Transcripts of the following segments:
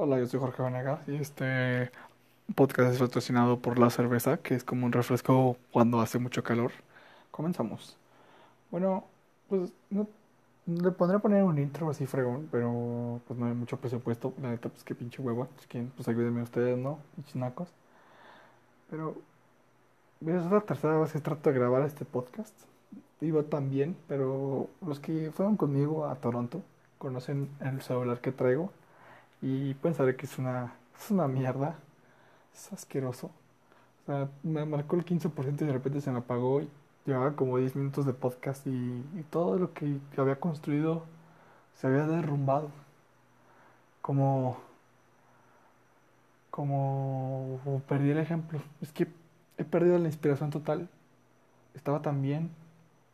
Hola, yo soy Jorge Vanegas y este podcast es patrocinado por la cerveza, que es como un refresco cuando hace mucho calor. Comenzamos. Bueno, pues no le pondré a poner un intro así fregón, pero pues no hay mucho presupuesto. La neta, pues qué pinche hueva. Pues, pues ayúdenme ustedes, ¿no? Chinacos. Pero es la tercera vez que trato de grabar este podcast. Iba tan bien, pero los que fueron conmigo a Toronto conocen el celular que traigo y saber que es una, es una mierda. Es asqueroso. O sea, me marcó el 15% y de repente se me apagó llevaba como 10 minutos de podcast y, y todo lo que había construido se había derrumbado. Como, como perdí el ejemplo. Es que he perdido la inspiración total. Estaba tan bien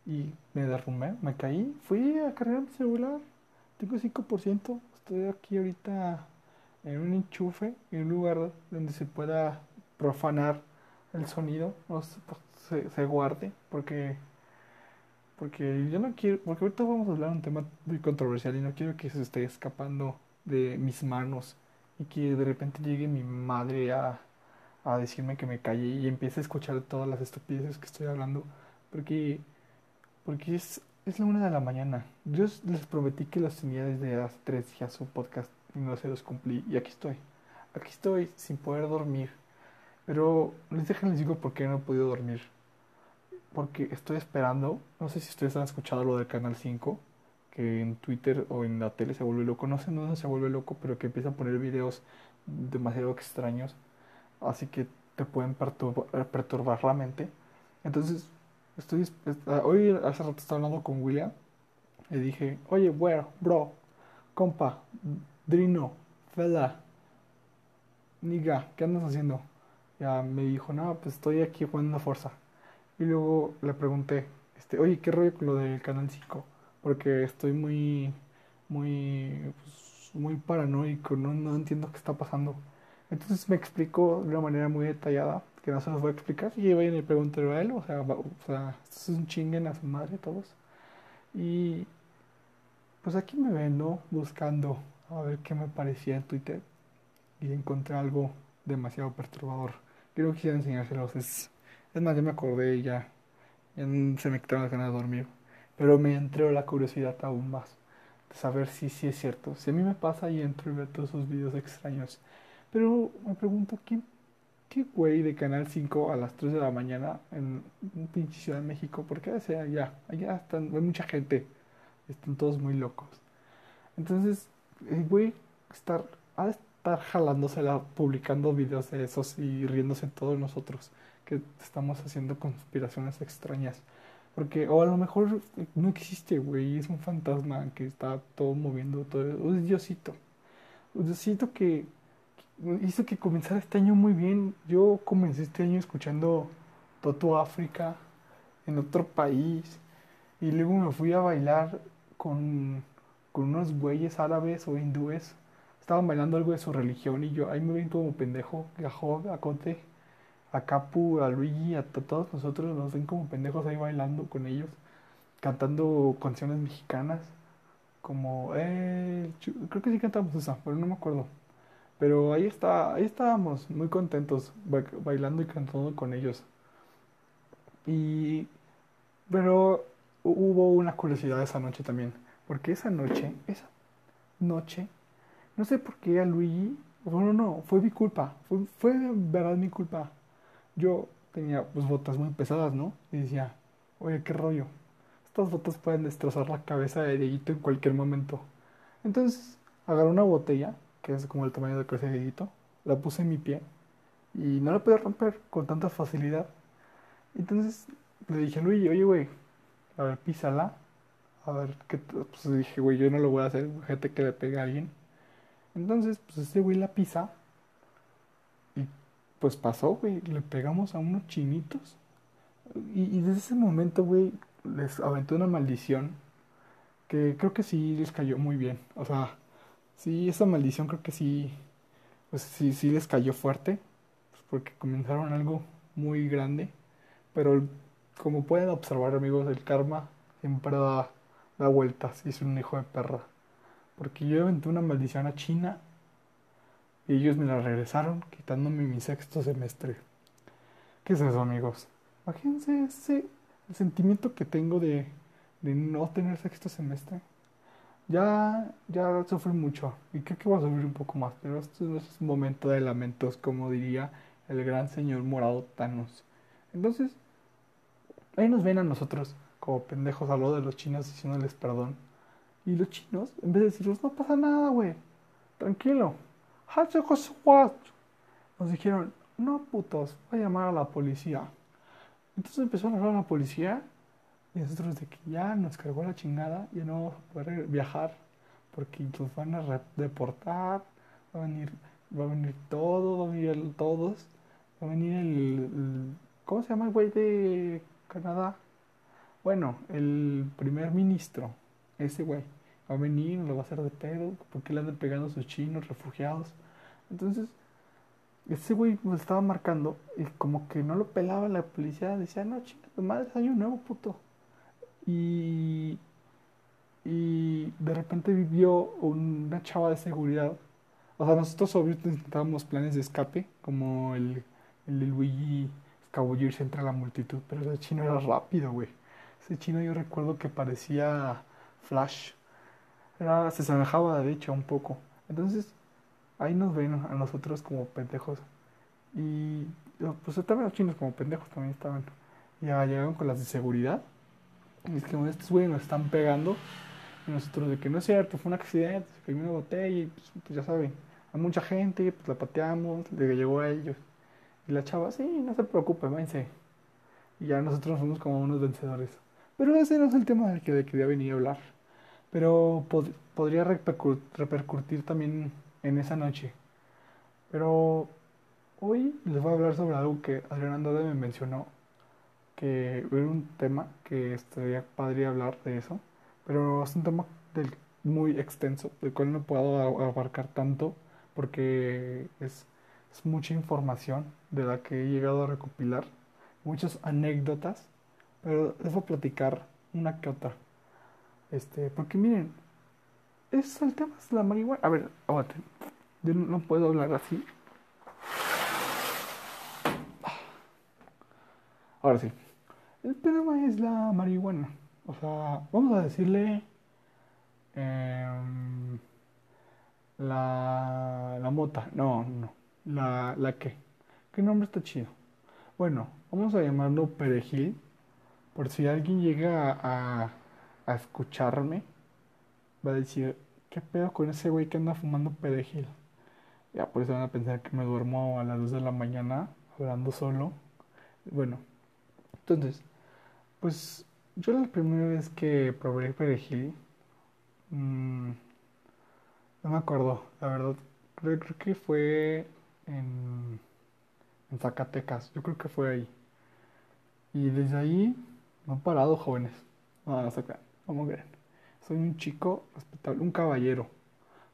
y me derrumbé, me caí. Fui a cargar mi celular. Tengo 5%. Estoy aquí ahorita en un enchufe, en un lugar donde se pueda profanar el sonido, no se, se guarde, porque porque yo no quiero, porque ahorita vamos a hablar de un tema muy controversial y no quiero que se esté escapando de mis manos y que de repente llegue mi madre a, a decirme que me calle y empiece a escuchar todas las estupideces que estoy hablando, porque, porque es, es la una de la mañana. Yo les prometí que los tenía desde hace tres días su podcast y no se los cumplí y aquí estoy. Aquí estoy sin poder dormir. Pero les dejo les digo por qué no he podido dormir. Porque estoy esperando, no sé si ustedes han escuchado lo del Canal 5, que en Twitter o en la tele se vuelve loco. No sé dónde se vuelve loco, pero que empieza a poner videos demasiado extraños. Así que te pueden perturbar la mente. Entonces, estoy, hoy hace rato estaba hablando con William. Y dije, oye, bro, bro, compa, Drino, fela, niga, ¿qué andas haciendo? Ya me dijo, no, pues estoy aquí jugando fuerza. Y luego le pregunté, este, oye, ¿qué rollo con lo del Canal 5? Porque estoy muy, muy, pues, muy paranoico, no, no entiendo qué está pasando. Entonces me explicó de una manera muy detallada, que no se los voy a explicar, y vayan y pregúntenlo a él, o sea, o sea, esto es un chinguen a su madre todos. Y pues aquí me ven, ¿no? Buscando a ver qué me parecía en Twitter y encontré algo demasiado perturbador. Creo que quisiera enseñárselos. Es, es más, ya me acordé y ya, ya se me quitaron las ganas de dormir. Pero me entró la curiosidad aún más de saber si sí es cierto. Si a mí me pasa y entro y veo todos esos videos extraños. Pero me pregunto, ¿quién, qué güey de Canal 5 a las 3 de la mañana en un pinche Ciudad de México? Porque a veces allá, allá están, hay mucha gente. Están todos muy locos. Entonces, el güey estar, ha de estar jalándosela, publicando videos de esos y riéndose todos nosotros que estamos haciendo conspiraciones extrañas. Porque, o a lo mejor no existe, güey, es un fantasma que está todo moviendo, todo. Un diosito. Un diosito que hizo que comenzara este año muy bien. Yo comencé este año escuchando Toto África en otro país. Y luego me fui a bailar con con unos güeyes árabes o hindúes. Estaban bailando algo de su religión y yo ahí me ven como pendejo, a a Cote, a Capu, a Luigi, a todos nosotros nos ven como pendejos ahí bailando con ellos, cantando canciones mexicanas, como, eh, creo que sí cantamos esa, pero no me acuerdo. Pero ahí está, ahí estábamos muy contentos bailando y cantando con ellos. Y pero hubo una curiosidad esa noche también porque esa noche, esa noche, no sé por qué a Luigi, bueno, no, fue mi culpa, fue, fue verdad mi culpa. Yo tenía pues botas muy pesadas, ¿no? Y decía, oye, qué rollo. Estas botas pueden destrozar la cabeza de Dieguito en cualquier momento. Entonces, agarré una botella, que es como el tamaño de cabeza de Dieguito, la puse en mi pie y no la pude romper con tanta facilidad. Entonces le dije a Luigi, oye, güey, a ver, písala a ver, qué pues dije, güey, yo no lo voy a hacer, gente que le pegue a alguien. Entonces, pues este güey la pisa. Y pues pasó, güey, le pegamos a unos chinitos. Y, desde ese momento, güey, les aventó una maldición que creo que sí les cayó muy bien. O sea, sí, esa maldición creo que sí, pues sí, sí les cayó fuerte. Pues porque comenzaron algo muy grande. Pero como pueden observar, amigos, el karma siempre da da vueltas y es un hijo de perra. Porque yo aventé una maldición a China Y ellos me la regresaron quitándome mi sexto semestre. ¿Qué es eso, amigos? Imagínense ese el sentimiento que tengo de, de no tener sexto semestre. Ya, ya sufrí mucho y creo que voy a sufrir un poco más, pero esto no es un momento de lamentos, como diría el gran señor morado Thanos. Entonces, ahí nos ven a nosotros como pendejos a lo de los chinos diciéndoles perdón. Y los chinos, en vez de decirles, no pasa nada, güey, tranquilo. Nos dijeron, no putos, voy a llamar a la policía. Entonces empezó a hablar a la policía y nosotros de que ya nos cargó la chingada, ya no vamos a poder viajar porque nos van a deportar, va a venir, va a venir todo, va a venir todos, va a venir el, ¿cómo se llama el güey de Canadá? Bueno, el primer ministro, ese güey, va a venir, lo va a hacer de pedo, porque le andan pegando a sus chinos refugiados. Entonces, ese güey me estaba marcando y como que no lo pelaba la policía, decía, no, chinga, tu madre es año nuevo, puto. Y, y de repente vivió una chava de seguridad. O sea, nosotros obviamente intentábamos planes de escape, como el, el de Luigi escabullirse entre la multitud, pero ese chino era rápido, güey. Ese chino yo recuerdo que parecía Flash. Se semejaba de hecho un poco. Entonces, ahí nos ven a nosotros como pendejos. Y pues también los chinos como pendejos también estaban. Ya llegaron con las de seguridad. Y es que estos güeyes nos están pegando. Y nosotros de que no es cierto, fue un accidente, se cayó una botella y pues, pues, ya saben, hay mucha gente, pues la pateamos, le llegó a ellos. Y la chava, sí, no se preocupe, váyanse. Y ya nosotros nos fuimos como unos vencedores. Pero ese no es el tema del que quería venir a hablar. Pero podría repercutir también en esa noche. Pero hoy les voy a hablar sobre algo que Adrián Andrade me mencionó, que era un tema que estaría padre hablar de eso, pero es un tema del, muy extenso, del cual no puedo abarcar tanto porque es, es mucha información de la que he llegado a recopilar, muchas anécdotas, pero les voy a platicar una que otra. Este, porque miren, es el tema es la marihuana. A ver, aguanten. Yo no puedo hablar así. Ahora sí. El tema es la marihuana. O sea, vamos a decirle em, la, la mota. No, no. La, la qué. ¿Qué nombre está chido? Bueno, vamos a llamarlo perejil. Por si alguien llega a, a escucharme, va a decir, ¿qué pedo con ese güey que anda fumando perejil? Ya por eso van a pensar que me duermo a las 2 de la mañana hablando solo. Bueno, entonces, pues yo la primera vez que probé perejil, mmm, no me acuerdo, la verdad. Creo, que fue en, Zacatecas, yo creo que fue ahí. Y desde ahí no he parado, jóvenes. No, no se crean, ¿cómo creen? Soy un chico respetable, un caballero.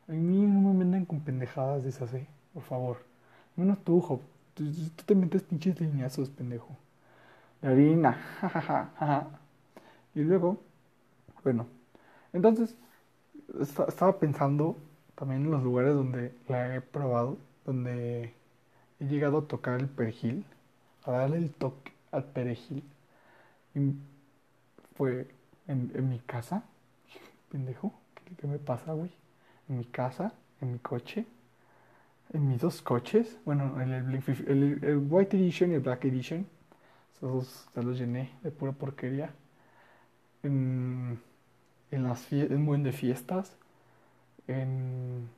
A mí no me venden con pendejadas de esas, ¿eh? Por favor. Menos tú, Job. Tú, te metes pinches lineazos, pendejo. De harina. y luego, bueno. Entonces, estaba pensando también en los lugares donde la he probado, donde he llegado a tocar el perejil, a darle el toque al perejil. Y fue en, en mi casa. Pendejo, ¿qué, qué me pasa, güey? en mi casa, en mi coche, en mis dos coches, bueno, en el, el, White Edition y el Black Edition, esos ya los llené de pura porquería, en, en las en buen de fiestas, en,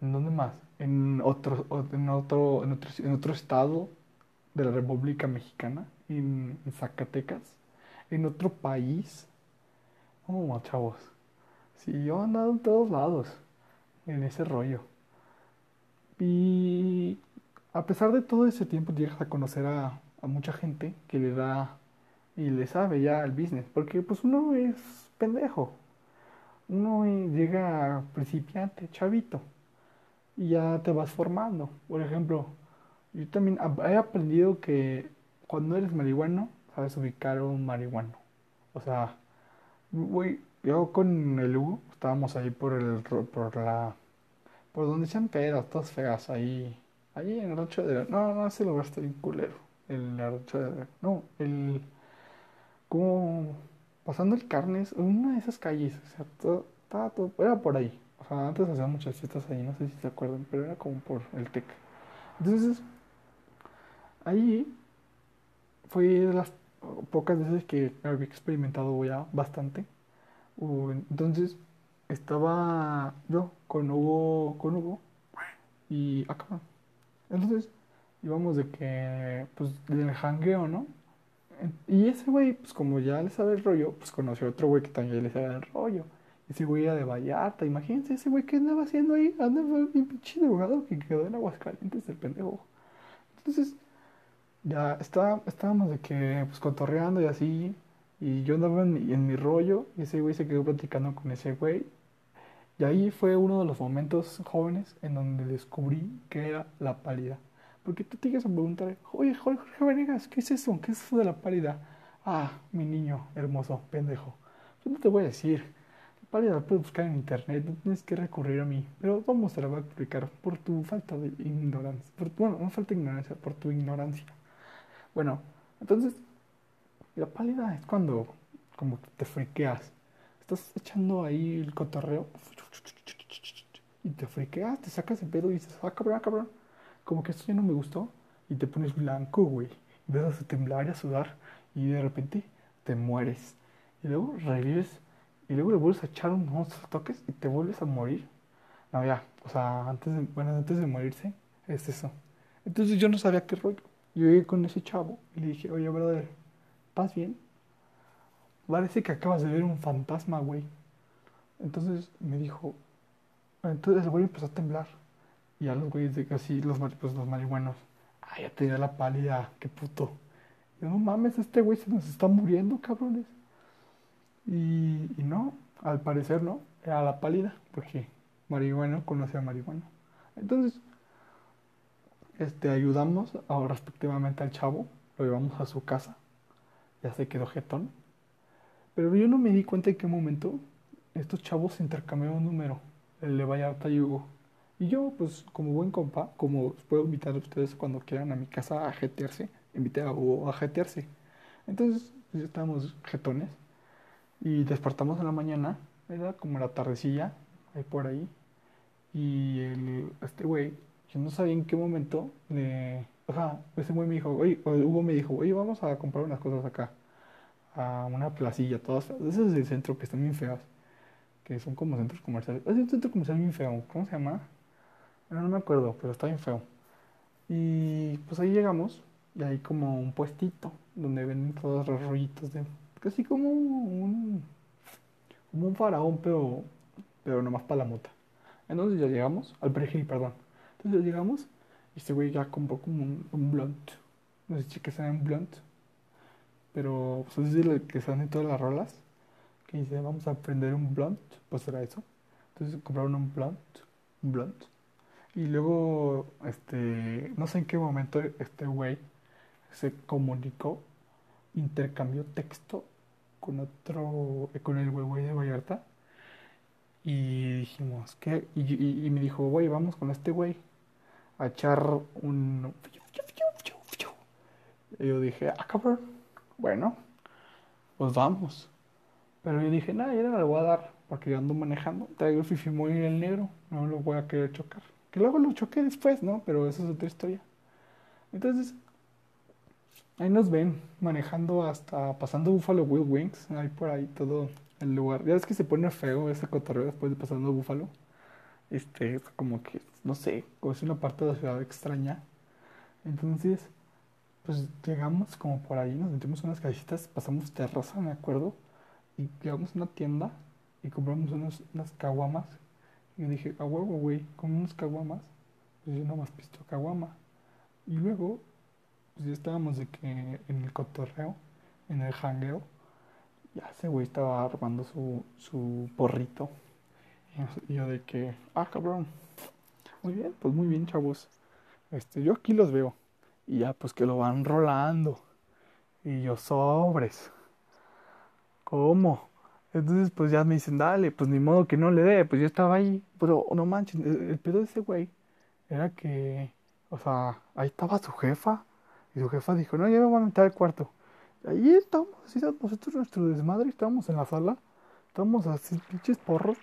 ¿en dónde más? En otro, en otro, en otro, en otro estado de la República Mexicana, en, Zacatecas, en otro país. Oh, chavos. Sí, yo he andado en todos lados en ese rollo. Y a pesar de todo ese tiempo llegas a conocer a, mucha gente que le da y le sabe ya al business, porque pues uno es pendejo. Uno llega principiante, chavito, y ya te vas formando. Por ejemplo, yo también he aprendido que cuando eres marihuano, sabes ubicar un marihuano. O sea, yo con el Hugo estábamos ahí por, el, por la por donde se han caído todas feas, ahí, ahí en el rancho de... No, no, ese lugar está bien culero, el de... No, el... Como pasando el Carnes, una de esas calles, o sea, estaba todo, era por ahí. O sea, antes hacían muchas fiestas ahí, no sé si se acuerdan, pero era como por el TEC. Entonces, ahí fue de las pocas veces que había experimentado ya bastante. Entonces, estaba yo con Hugo, con Hugo y acá. Entonces, íbamos de que, pues, del jangueo, ¿no? Y ese güey, pues como ya le sabe el rollo, pues conoció a otro güey que también le sabe el rollo. Ese güey era de Vallarta, imagínense ese güey que andaba haciendo ahí, andaba un pinche drogado que quedó en Aguascalientes el pendejo. Entonces, ya está, estábamos de que, pues cotorreando y así, y yo andaba en en mi rollo, y ese güey se quedó platicando con ese güey. Y ahí fue uno de los momentos jóvenes en donde descubrí que era la pálida. Porque tú te llegas a preguntar, oye, Jorge Venegas, ¿qué es eso? ¿Qué es eso de la pálida? Ah, mi niño hermoso, pendejo. Yo no te voy a decir. La pálida la puedes buscar en internet, no tienes que recurrir a mí. Pero vamos, te la voy a explicar por tu falta de ignorancia. Por, bueno, no falta de ignorancia, por tu ignorancia. Bueno, entonces, la pálida es cuando como te friqueas. Estás echando ahí el cotorreo y te friqueas, te sacas el pedo y dices, ah, cabrón, ah, cabrón como que esto ya no me gustó y te pones blanco, güey. Empiezas a temblar y a sudar y de repente te mueres. Y luego revives y luego le vuelves a echar unos toques y te vuelves a morir. No, ya, o sea, antes de, bueno, antes de morirse es eso. Entonces yo no sabía qué rollo. Yo llegué con ese chavo y le dije, oye, brother, ¿vas bien? Parece que acabas de ver un fantasma, güey. Entonces me dijo, entonces el güey empezó a temblar. Y a los güeyes de casi, los, pues, los marihuanos, ah, ya te la pálida, qué puto. Y no mames, este güey se nos está muriendo, cabrones. Y, no, al parecer no, era la pálida, porque marihuana conoce a marihuana. Entonces, este, ayudamos respectivamente al chavo, lo llevamos a su casa, ya se quedó jetón. Pero yo no me di cuenta en qué momento estos chavos intercambiaron un número, el de Vallarta y Hugo. Y yo, pues, como buen compa, como puedo invitar a ustedes cuando quieran a mi casa a jetearse, invité a Hugo a jetearse. Entonces, pues, estábamos jetones y despertamos en la mañana, era como la tardecilla, ahí por ahí. Y el, este güey, yo no sabía en qué momento, le, o sea, ese güey me dijo, oye, Hugo me dijo, oye, vamos a comprar unas cosas acá, a una placilla, todas, ese es el centro que están bien feas, que son como centros comerciales. Es un centro comercial bien feo, ¿cómo se llama? No me acuerdo, pero está bien feo. Y pues ahí llegamos y hay como un puestito donde venden todos los rollitos de... Casi como un... Un faraón, pero, pero nomás para la mota. Entonces ya llegamos, al perejil, perdón. Entonces ya llegamos y este güey ya compró como un, un blunt. No sé si que un blunt. Pero pues es el que están en todas las rolas. Que dice, vamos a prender un blunt. Pues era eso. Entonces compraron un blunt. Un blunt. Y luego, este, no sé en qué momento este güey se comunicó, intercambió texto con otro, con el güey de Vallarta. Y dijimos, ¿qué? Y, me dijo, güey, vamos con este güey a echar un... Y yo dije, ah, cabrón, bueno, pues vamos. Pero yo dije, nada, ya no le voy a dar, porque yo ando manejando, traigo el fifi muy en el negro, no lo voy a querer chocar. Que luego lo choqué después, ¿no? Pero eso es otra historia. Entonces, ahí nos ven manejando hasta pasando Buffalo Wild Wings, ahí por ahí todo el lugar. Ya ves que se pone feo ese cotorreo después de pasando Buffalo. Este, como que, no sé, es una parte de la ciudad extraña. Entonces, pues llegamos como por ahí, nos metimos unas casitas, pasamos terraza, me acuerdo, y llegamos a una tienda y compramos unas caguamas y dije, a huevo, güey, con unos caguamas. Pues yo más pisto caguama. Y luego, pues ya estábamos de que en el cotorreo, en el jangueo, ya ese güey estaba armando su, su porrito. Y yo de que, ah, cabrón. Muy bien, pues muy bien, chavos. Este, yo aquí los veo. Y ya, pues que lo van rolando. Y yo, sobres. ¿Cómo? Entonces, pues ya me dicen, dale, pues ni modo que no le dé, pues yo estaba ahí. Pero no manches, el, el pedo de ese güey era que, o sea, ahí estaba su jefa. Y su jefa dijo, no, ya me voy a meter al cuarto. Ahí estamos, así nosotros nuestro desmadre, estábamos en la sala, estábamos así, pinches porros,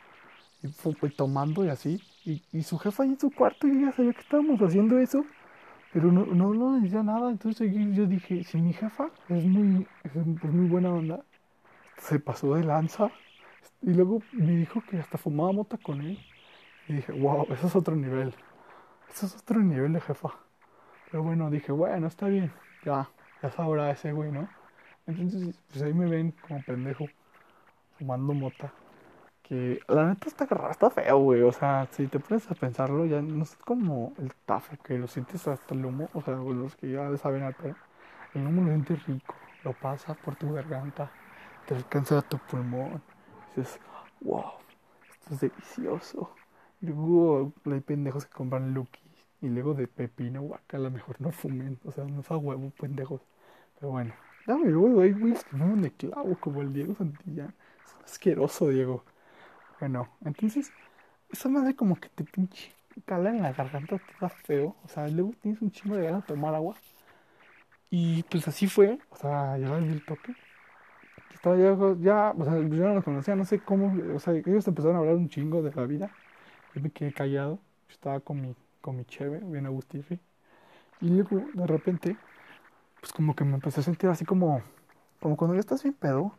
y, y tomando y así. Y, y su jefa ahí en su cuarto, y ella sabía que estábamos haciendo eso. Pero no, no, no decía nada, entonces yo, dije, si mi jefa es muy, es es muy buena onda, se pasó de lanza y luego me dijo que hasta fumaba mota con él. Y dije, wow, eso es otro nivel. Eso es otro nivel de jefa. Pero bueno, dije, bueno, está bien. Ya, ya sabrá ese güey, ¿no? Entonces, pues ahí me ven como pendejo, fumando mota. Que la neta está está feo, güey. O sea, si te pones a pensarlo, ya no es como el tafo, que lo sientes hasta el humo. O sea, los que ya saben al. El humo lo sientes rico, lo pasas por tu garganta, te alcanza a tu pulmón. Dices, wow, esto es delicioso. Luego hay pendejos que compran Lucky y luego de pepino, guacala, mejor no fumen. O sea, no es a huevo, pendejos. Pero bueno, ya me luego hay güeyes que fuman de clavo, como el Diego Santillán. Es asqueroso, Diego. Bueno, entonces, esa madre como que te pinche cala en la garganta, te da feo. O sea, luego tienes un chingo de ganas de tomar agua. Y pues así fue, o sea, ya vi el toque. Estaba ya, ya, o sea, yo no los conocía, no sé cómo, o sea, ellos empezaron a hablar un chingo de la vida. Yo me quedé callado, yo estaba con mi, con mi cheve, bien agustirri. Y luego, de repente, pues como que me empecé a sentir así como, como cuando ya estás bien pedo,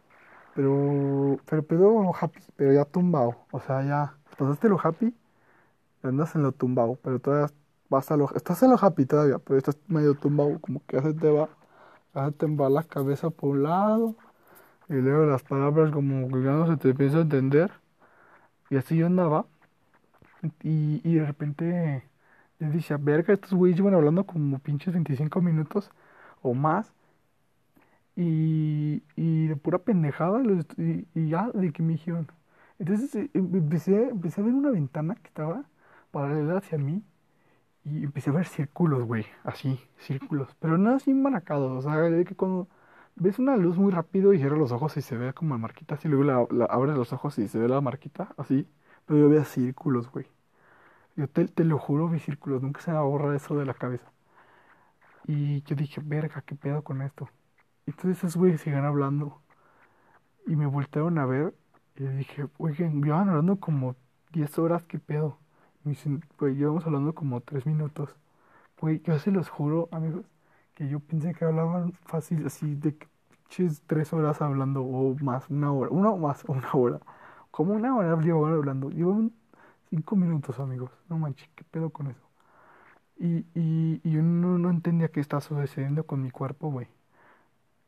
pero, pero pedo happy, pero ya tumbado. O sea, ya pasaste lo happy, andas en lo tumbado, pero todavía vas a lo, estás en lo happy todavía, pero estás medio tumbado, como que ya se te va, ya se te va la cabeza por un lado, y luego las palabras como que ya no se te empieza a entender, y así yo andaba, y, y de repente yo decía, verga, estos güeyes llevan hablando como pinches 25 minutos o más, y, y de pura pendejada, y, y ya de que me dijeron. Entonces eh, em- empecé, empecé a ver una ventana que estaba paralela hacia mí y empecé a ver círculos, güey, así, círculos, pero no así maracados, o sea, de que cuando ves una luz muy rápido y cierras los ojos y se ve como la marquita, así luego la, abres los ojos y se ve la marquita, así, pero yo veía círculos, güey. Yo te, lo juro, vi círculos, nunca se me va a borrar eso de la cabeza. Y yo dije, verga, ¿qué pedo con esto? Y entonces esos güeyes siguen hablando y me voltearon a ver y le dije, oigan, llevan hablando como 10 horas, ¿qué pedo? Me dicen, güey, llevamos hablando como 3 minutos. Güey, yo se los juro, amigos, que yo pensé que hablaban fácil así de pinches 3 horas hablando o más, una hora, una o más, una hora. Como una hora llevaban hablando. Llevaban 5 minutos, amigos. No manches, ¿qué pedo con eso? Y, y, y yo no, no entendía qué estaba sucediendo con mi cuerpo, güey.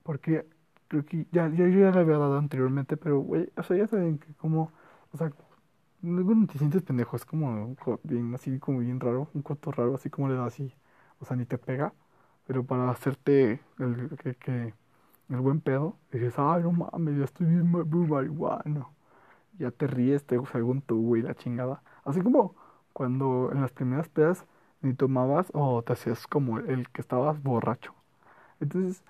Porque creo que ya, ya yo ya le había dado anteriormente, pero, güey, o sea, ya saben que como, o sea, luego te sientes pendejo, es como co- bien, así como bien raro, un coto raro, así como le da así, o sea, ni te pega, pero para hacerte el, que, que- el buen pedo, dices, ay, no mames, ya estoy bien muy marihuano. Ya te ríes, te según tú, güey, la chingada. Así como cuando en las primeras pedas ni tomabas o te hacías como el que estabas borracho. Entonces,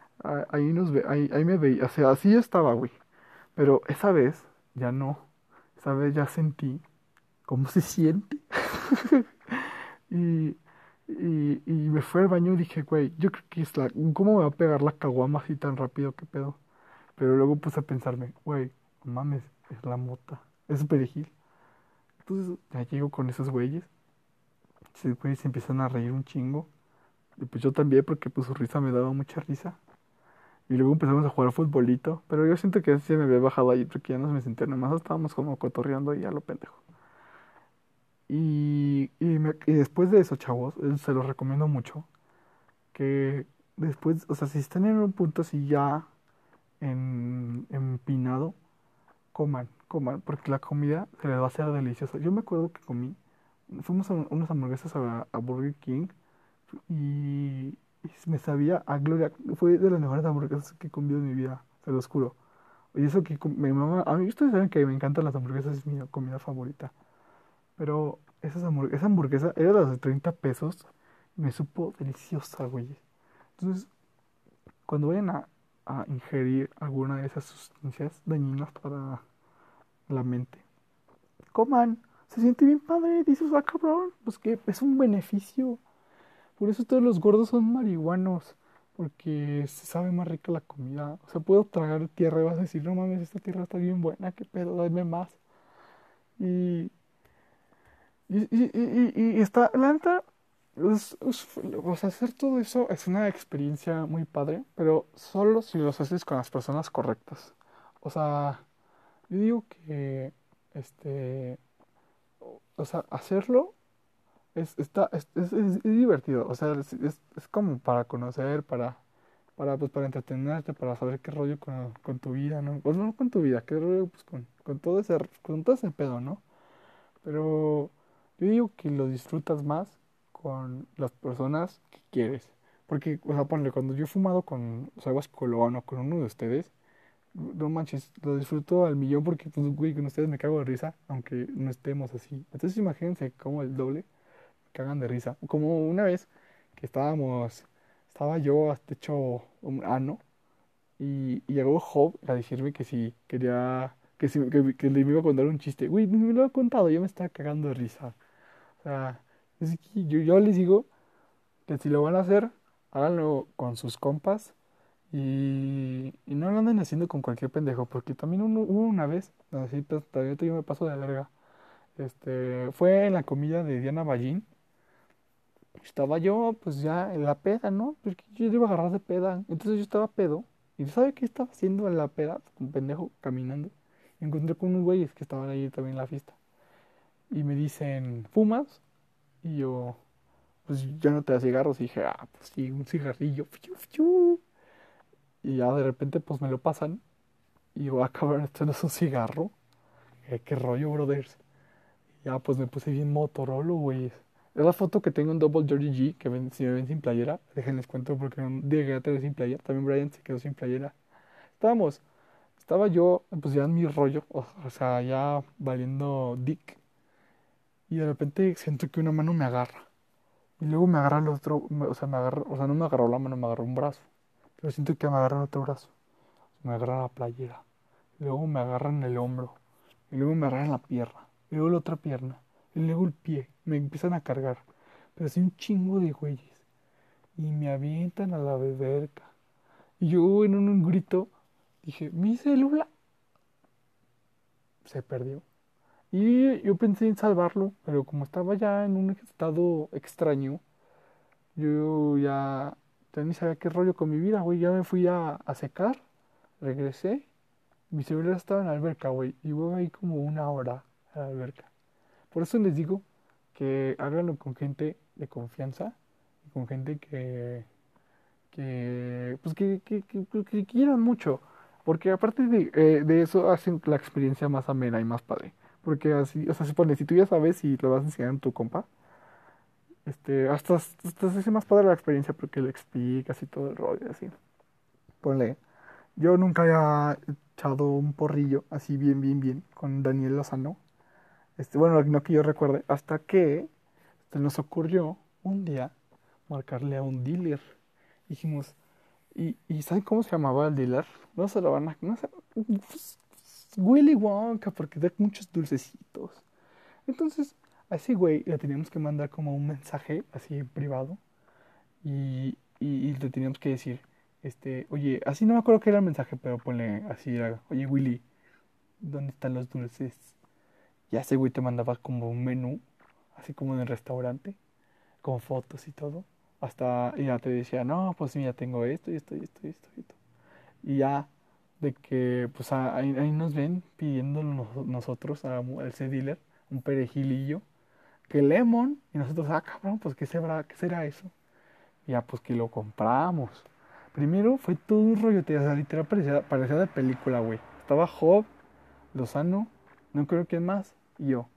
ahí nos ve, ahí, ahí me veía, o sea, así estaba, güey. Pero esa vez ya no. Esa vez ya sentí cómo se siente. Y, y, y me fui al baño y dije, güey, yo creo que es la, ¿cómo me va a pegar la caguama así tan rápido? ¿Qué pedo? Pero luego puse a pensarme, güey, no mames, es la mota, es perejil. Entonces ya llego con esos güeyes. Esos güeyes se empiezan a reír un chingo. Y pues yo también, porque pues su risa me daba mucha risa. Y luego empezamos a jugar futbolito. Pero yo siento que sí me había bajado ahí porque ya no me sentía nomás. Estábamos como cotorreando y a lo pendejo. Y, y, me- y después de eso, chavos, eh, se los recomiendo mucho. Que después, o sea, si están en un punto así ya en, empinado, coman, coman, porque la comida se les va a hacer deliciosa. Yo me acuerdo que comí, fuimos a un- unas hamburguesas a, a Burger King y, y me sabía a gloria. Fue de las mejores hamburguesas que he comido en mi vida, se los juro. Y eso que mi mamá, a mí ustedes saben que me encantan las hamburguesas, es mi comida favorita. Pero esas esa hamburguesa era de 30 pesos, me supo deliciosa, güey. Entonces, cuando vayan a, a ingerir alguna de esas sustancias dañinas para, la mente. Coman, se siente bien padre, dices, ah, cabrón, pues que es un beneficio. Por eso todos los gordos son marihuanos, porque se sabe más rica la comida. O sea, puedo tragar tierra y vas a decir, no mames, esta tierra está bien buena, qué pedo, dame más. Y, y, y, y, y está, la neta, o sea, hacer todo eso es una experiencia muy padre, pero solo si los haces con las personas correctas. O sea, yo digo que, este, o sea, hacerlo es, está, es, es- es- divertido. O sea, es como para conocer, para, para, pues, para entretenerte, para saber qué rollo con, con tu vida, ¿no? Pues no con tu vida, qué rollo, pues con, con todo ese, con todo ese pedo, ¿no? Pero yo digo que lo disfrutas más con las personas que quieres. Porque, o sea, ponle, cuando yo he fumado con Sabas Colón o con uno de ustedes, no manches, lo disfruto al millón porque, pues, güey, con ustedes me cago de risa, aunque no estemos así. Entonces, imagínense como el doble me cagan de risa. Como una vez que estábamos, estaba yo hasta hecho un ano y, y llegó Job a decirme que si quería, que, si, que, que le iba a contar un chiste. Güey, me lo ha contado, yo me estaba cagando de risa. O sea, es que yo, les digo que si lo van a hacer, háganlo con sus compas y, no lo anden haciendo con cualquier pendejo, porque también hubo una vez, así pues, todavía yo me paso de larga, este, fue en la comida de Diana Ballín, estaba yo pues ya en la peda, ¿no? Porque yo iba a agarrar de peda, entonces yo estaba pedo, y ¿sabe qué estaba haciendo en la peda? Un pendejo caminando, y encontré con unos güeyes que estaban ahí también en la fiesta, y me dicen, ¿fumas? Y yo, pues ya no te da cigarros. Y dije, ah, pues sí, un cigarrillo. Y ya de repente, pues me lo pasan. Y yo, ah, cabrón, esto no es un cigarro. Eh, ¿Qué rollo, brothers? Y ya, pues me puse bien Motorola, güey. Es la foto que tengo en Double Georgie G, que ven, si me ven sin playera, déjenles cuento porque no llegué a tener sin playera. También Brian se quedó sin playera. Estábamos, estaba yo, pues ya en mi rollo, o, o sea, ya valiendo dick. Y de repente siento que una mano me agarra. Y luego me agarra el otro, o sea, me agarra, o sea, no me agarró la mano, me agarró un brazo. Pero siento que me agarra el otro brazo. Me agarra la playera. Luego me agarra en el hombro. Y luego me agarra en la pierna. Luego la otra pierna. Y luego el pie. Me empiezan a cargar. Pero así un chingo de güeyes. Y me avientan a la beberca. Y yo en un grito dije, mi célula se perdió. Y yo pensé en salvarlo, pero como estaba ya en un estado extraño, yo ya, ya ni sabía qué rollo con mi vida, güey. Ya me fui a, secar, regresé, mi celular estaba en la alberca, güey. Y voy ahí como una hora a la alberca. Por eso les digo que háganlo con gente de confianza con gente que, que pues que, que, que quieran mucho. Porque aparte de, eh, de eso hacen la experiencia más amena y más padre. Porque así, o sea, se pone, si tú ya sabes y lo vas a enseñar a tu compa, este, hasta, hasta se hace más padre la experiencia porque le explicas y todo el rollo, así. Ponle, yo nunca había echado un porrillo así bien, bien, bien con Daniel Lozano. Este, bueno, no que yo recuerde, hasta que se nos ocurrió un día marcarle a un dealer. Dijimos, ¿y, y saben cómo se llamaba el dealer? No se lo van a... No pues, Willy Wonka, porque da muchos dulcecitos. Entonces, a ese güey le teníamos que mandar como un mensaje así en privado y, y, le teníamos que decir, este, oye, así no me acuerdo qué era el mensaje, pero ponle así, oye Willy, ¿dónde están los dulces? Y ese güey te mandaba como un menú, así como en el restaurante, con fotos y todo. Hasta, y ya te decía, no, pues mira, tengo esto y esto y esto y esto y esto. Y ya, de que, pues ahí, nos ven pidiendo nos- nosotros a, a ese dealer un perejilillo, que lemon, y nosotros, ah, cabrón, pues ¿qué será, qué será eso? Ya, pues que lo compramos. Primero fue todo un rollo, o sea, literal parecía, parecía de película, güey. Estaba Job, Lozano, no creo quién más, y yo.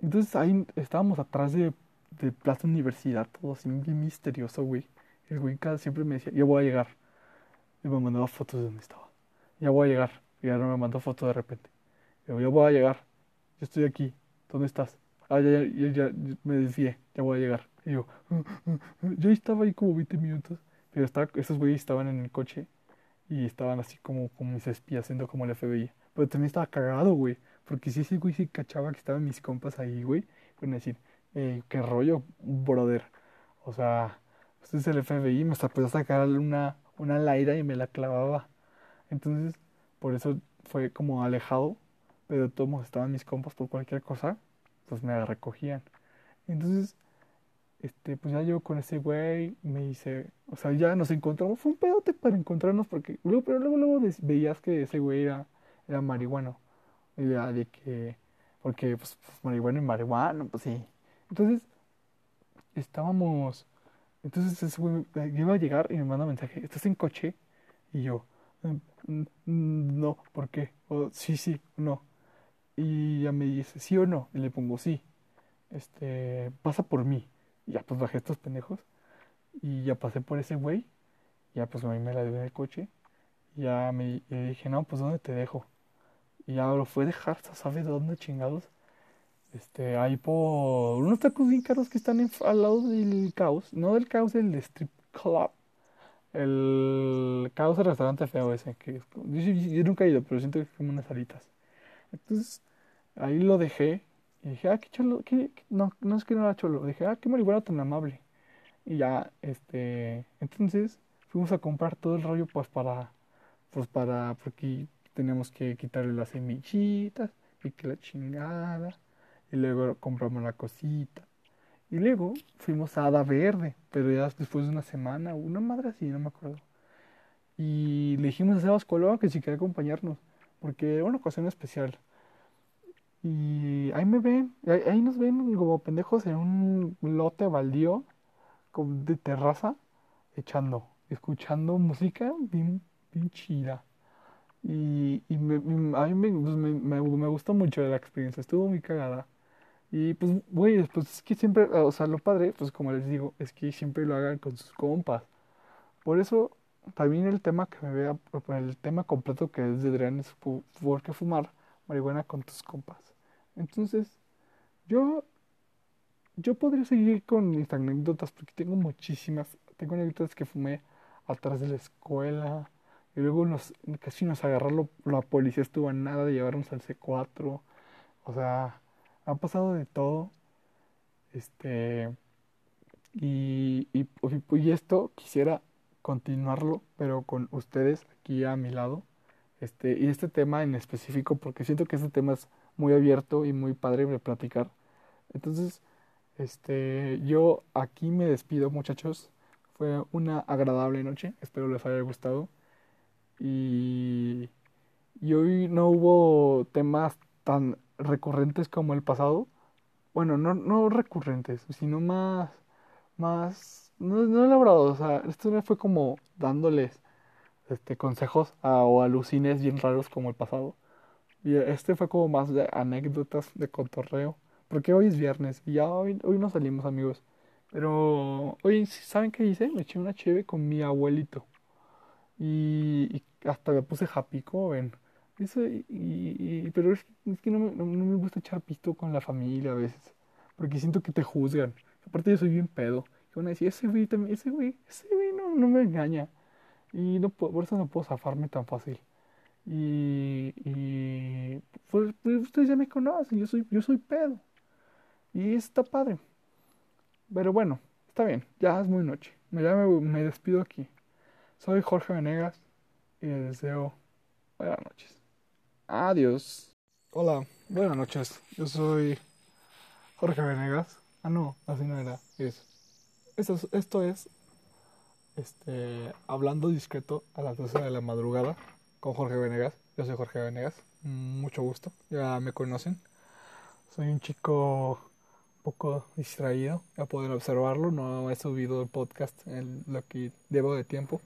Entonces ahí estábamos atrás de, de Plaza Universidad, todo así bien misterioso, güey. El güey siempre me decía, yo voy a llegar. Y me mandaba fotos de donde estaba. Ya voy a llegar. Y ahora me mandó foto de repente. Yo, ya voy a llegar. Yo estoy aquí. ¿Dónde estás? Ah, ya, ya, ya, ya, me desvié. Ya voy a llegar. Y yo, yo estaba ahí como 20 minutos. Pero estaba, esos güeyes estaban en el coche y estaban así como, como mis espías, haciendo como el FBI. Pero también estaba cagado, güey. Porque si ese güey se cachaba que estaban mis compas ahí, güey, pueden decir, eh, qué rollo, brother. O sea, este es el FBI, me hasta a sacar una, una laira y me la clavaba. Entonces, por eso fue como alejado, pero todos estaban mis compas por cualquier cosa, pues me recogían. Entonces, este, pues ya yo con ese güey me dice, o sea, ya nos encontramos, fue un pedote para encontrarnos porque luego, pero luego, luego veías que ese güey era, era marihuano. Y de que, porque pues, pues marihuana y marihuana, pues sí. Entonces, estábamos, entonces ese güey iba a llegar y me manda un mensaje, ¿estás en coche? Y yo, no, ¿por qué? Sí, sí, no. Y ya me dice, ¿sí o no? Y le pongo, sí. Este, pasa por mí. Y ya pues bajé estos pendejos. Y ya pasé por ese güey. Ya pues a mí me la dio en el coche. Y ya me dije, no, pues ¿dónde te dejo? Y ya lo fue dejar, ¿sabes dónde chingados? Este, ahí por unos tacos bien caros que están al lado del caos. No del caos, del strip club. El caos el restaurante feo ese. Que yo, nunca he ido, pero siento que es como unas alitas. Entonces, ahí lo dejé. Y dije, ah, qué cholo, qué, no, no es que no era cholo. Dije, ah, qué marihuana tan amable. Y ya, este, entonces fuimos a comprar todo el rollo, pues para, pues para, porque tenemos que quitarle las semillitas y que la chingada. Y luego compramos la cosita. Y luego fuimos a Hada Verde, pero ya después de una semana, una madre así, no me acuerdo. Y le dijimos a Sebas Colón que si quería acompañarnos, porque era una ocasión especial. Y ahí me ven, ahí, nos ven como pendejos en un lote baldío de terraza, echando, escuchando música bien, chida. Y, y a mí pues, me, me, me, gustó mucho la experiencia, estuvo muy cagada. Y pues, güey, pues es que siempre, o sea, lo padre, pues como les digo, es que siempre lo hagan con sus compas. Por eso, también el tema que me vea, el tema completo que es de Adrián es por qué fumar marihuana con tus compas. Entonces, yo, yo podría seguir con mis anécdotas porque tengo muchísimas. Tengo anécdotas que fumé atrás de la escuela. Y luego nos, casi nos agarró la policía, estuvo a nada de llevarnos al C4. O sea, ha pasado de todo. Este. Y, y, y, esto quisiera continuarlo, pero con ustedes aquí a mi lado. Este, y este tema en específico, porque siento que este tema es muy abierto y muy padre de platicar. Entonces, este, yo aquí me despido, muchachos. Fue una agradable noche, espero les haya gustado. Y, y hoy no hubo temas tan recurrentes como el pasado. Bueno, no, no recurrentes, sino más, más, no, no elaborados. O sea, esto fue como dándoles este, consejos o alucines bien raros como el pasado. Y este fue como más de anécdotas de cotorreo. Porque hoy es viernes y ya hoy, hoy no salimos, amigos. Pero hoy, ¿saben qué hice? Me eché una cheve con mi abuelito. Y, hasta me puse happy, como ven. Eso, y, pero es, que no me, no, me, gusta echar pisto con la familia a veces. Porque siento que te juzgan. Aparte yo soy bien pedo. Y van a decir, ese güey también, ese güey, ese güey no, no me engaña. Y no por eso no puedo zafarme tan fácil. Y, pues, pues, ustedes ya me conocen, yo soy, yo soy pedo. Y está padre. Pero bueno, está bien, ya es muy noche. me, me despido aquí. Soy Jorge Venegas y les deseo buenas noches. Adiós. Hola, buenas noches. Yo soy Jorge Venegas. Ah, no, así no era. Es, esto, es este, hablando discreto a las 12 de la madrugada con Jorge Venegas. Yo soy Jorge Venegas, mucho gusto, ya me conocen. Soy un chico un poco distraído, a poder observarlo. No he subido el podcast en lo que debo de tiempo,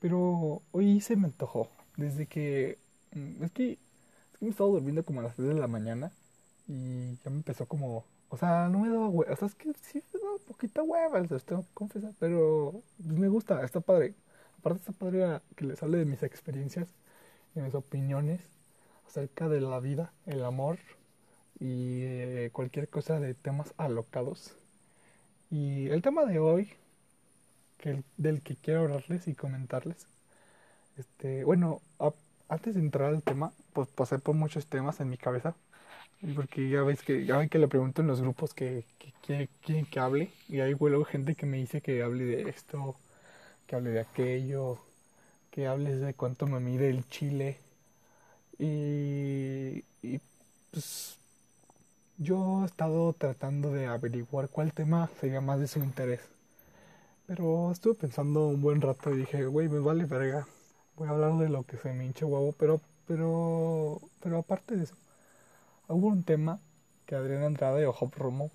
pero hoy se me antojó. Desde que es que, es que me he estado durmiendo como a las 3 de la mañana y ya me empezó como o sea, no me daba hueva. O sea, es que sí me daba poquita hueva, les tengo que confesar. Pero pues, me gusta, está padre. Aparte está padre que les hable de mis experiencias y mis opiniones acerca de la vida, el amor y eh, cualquier cosa de temas alocados. Y el tema de hoy, que, del que quiero hablarles y comentarles, este, bueno, antes de entrar al tema, pues pasé por muchos temas en mi cabeza. Porque ya ves que, ya ven que le pregunto en los grupos que, que, quieren que hable. Y hay luego gente que me dice que hable de esto, que hable de aquello, que hables de cuánto me mide el chile. Y, y pues yo he estado tratando de averiguar cuál tema sería más de su interés. Pero estuve pensando un buen rato y dije, güey, me vale verga. Voy a hablar de lo que se me hinche huevo, pero, pero, pero aparte de eso, hubo un tema que Adrián Andrade de Ojo Romo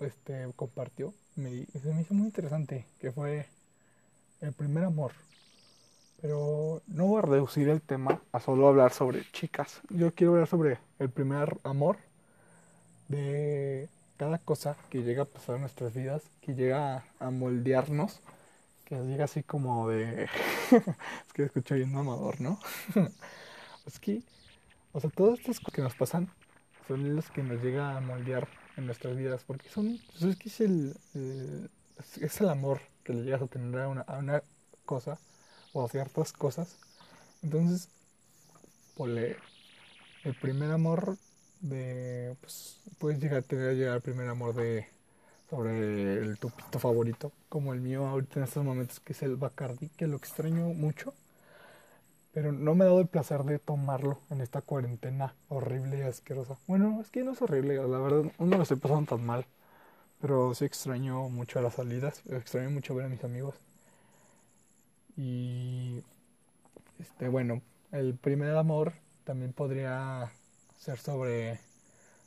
este, compartió, me, se me hizo muy interesante, que fue el primer amor. Pero no voy a reducir el tema a solo hablar sobre chicas. Yo quiero hablar sobre el primer amor de cada cosa que llega a pasar en nuestras vidas, que llega a moldearnos, que llega así como de... es que escucho bien mamador, ¿no? es que, o sea, todas estas cosas que nos pasan son las que nos llega a moldear en nuestras vidas, porque son, pues es que es el, es el amor que le llegas a tener a una, a una cosa o a ciertas cosas. Entonces, por el primer amor de pues puedes llegar a tener llegar al primer amor de sobre el tupito favorito como el mío ahorita en estos momentos que es el Bacardi que lo extraño mucho pero no me ha dado el placer de tomarlo en esta cuarentena horrible y asquerosa. Bueno es que no es horrible la verdad no lo estoy pasando tan mal pero sí extraño mucho las salidas extraño mucho ver a mis amigos. Y este bueno el primer amor también podría ser sobre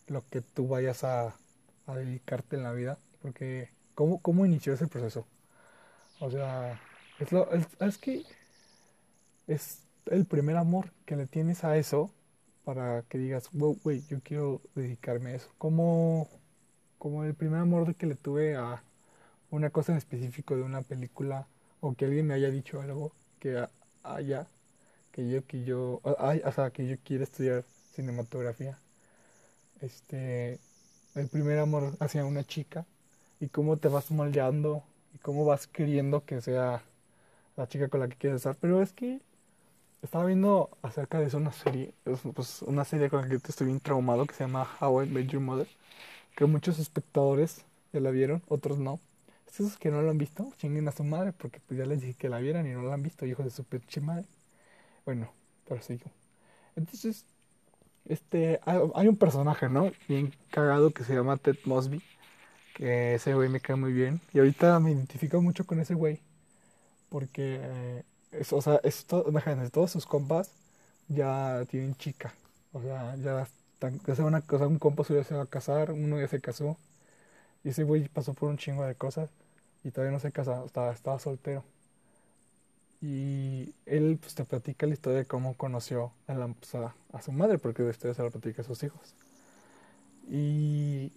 lo que tú vayas a, dedicarte en la vida, porque ¿cómo, cómo inició ese proceso? O sea, es, lo, es, que es el primer amor que le tienes a eso para que digas, güey, yo quiero dedicarme a eso. Como, como el primer amor que le tuve a una cosa en específico de una película o que alguien me haya dicho algo que haya, que yo, que yo, o sea, que yo quiero estudiar cinematografía. Este, el primer amor hacia una chica y cómo te vas moldeando y cómo vas queriendo que sea la chica con la que quieres estar. Pero es que estaba viendo acerca de eso una serie, pues una serie con la que estoy bien traumado que se llama How I Met Your Mother, que muchos espectadores ya la vieron, otros no. Esos que no lo han visto, chinguen a su madre, porque pues ya les dije que la vieran y no la han visto, hijos de su pinche madre. Bueno, pero sigo. Entonces, este, hay un personaje, ¿no? Bien cagado que se llama Ted Mosby, que ese güey me cae muy bien. Y ahorita me identifico mucho con ese güey, porque, eh, es, o sea, es imagínense, todos sus compas ya tienen chica. O sea, ya están, ya se van a casar, un compa suyo se va a casar, uno ya se casó. Y ese güey pasó por un chingo de cosas y todavía no se casa, estaba, estaba soltero. Y él pues te platica la historia de cómo conoció a, la, pues, a, su madre, porque de se la platica a sus hijos. Y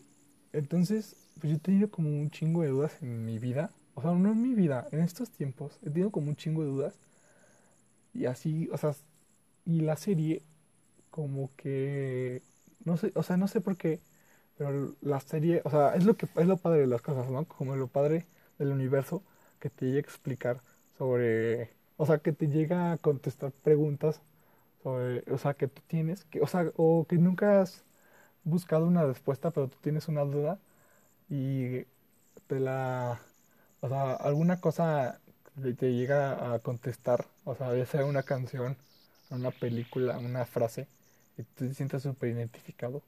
entonces, pues yo he tenido como un chingo de dudas en mi vida. O sea, no en mi vida, en estos tiempos he tenido como un chingo de dudas. Y así, o sea, y la serie como que no sé, o sea, no sé por qué, pero la serie, o sea, es lo que es lo padre de las cosas, ¿no? Como lo padre del universo que te llega a explicar sobre, o sea, que te llega a contestar preguntas sobre, o sea, que tú tienes, que, o sea, o que nunca has buscado una respuesta, pero tú tienes una duda y te la, o sea, alguna cosa te llega a contestar, o sea, ya sea una canción, una película, una frase, y tú te sientes súper identificado.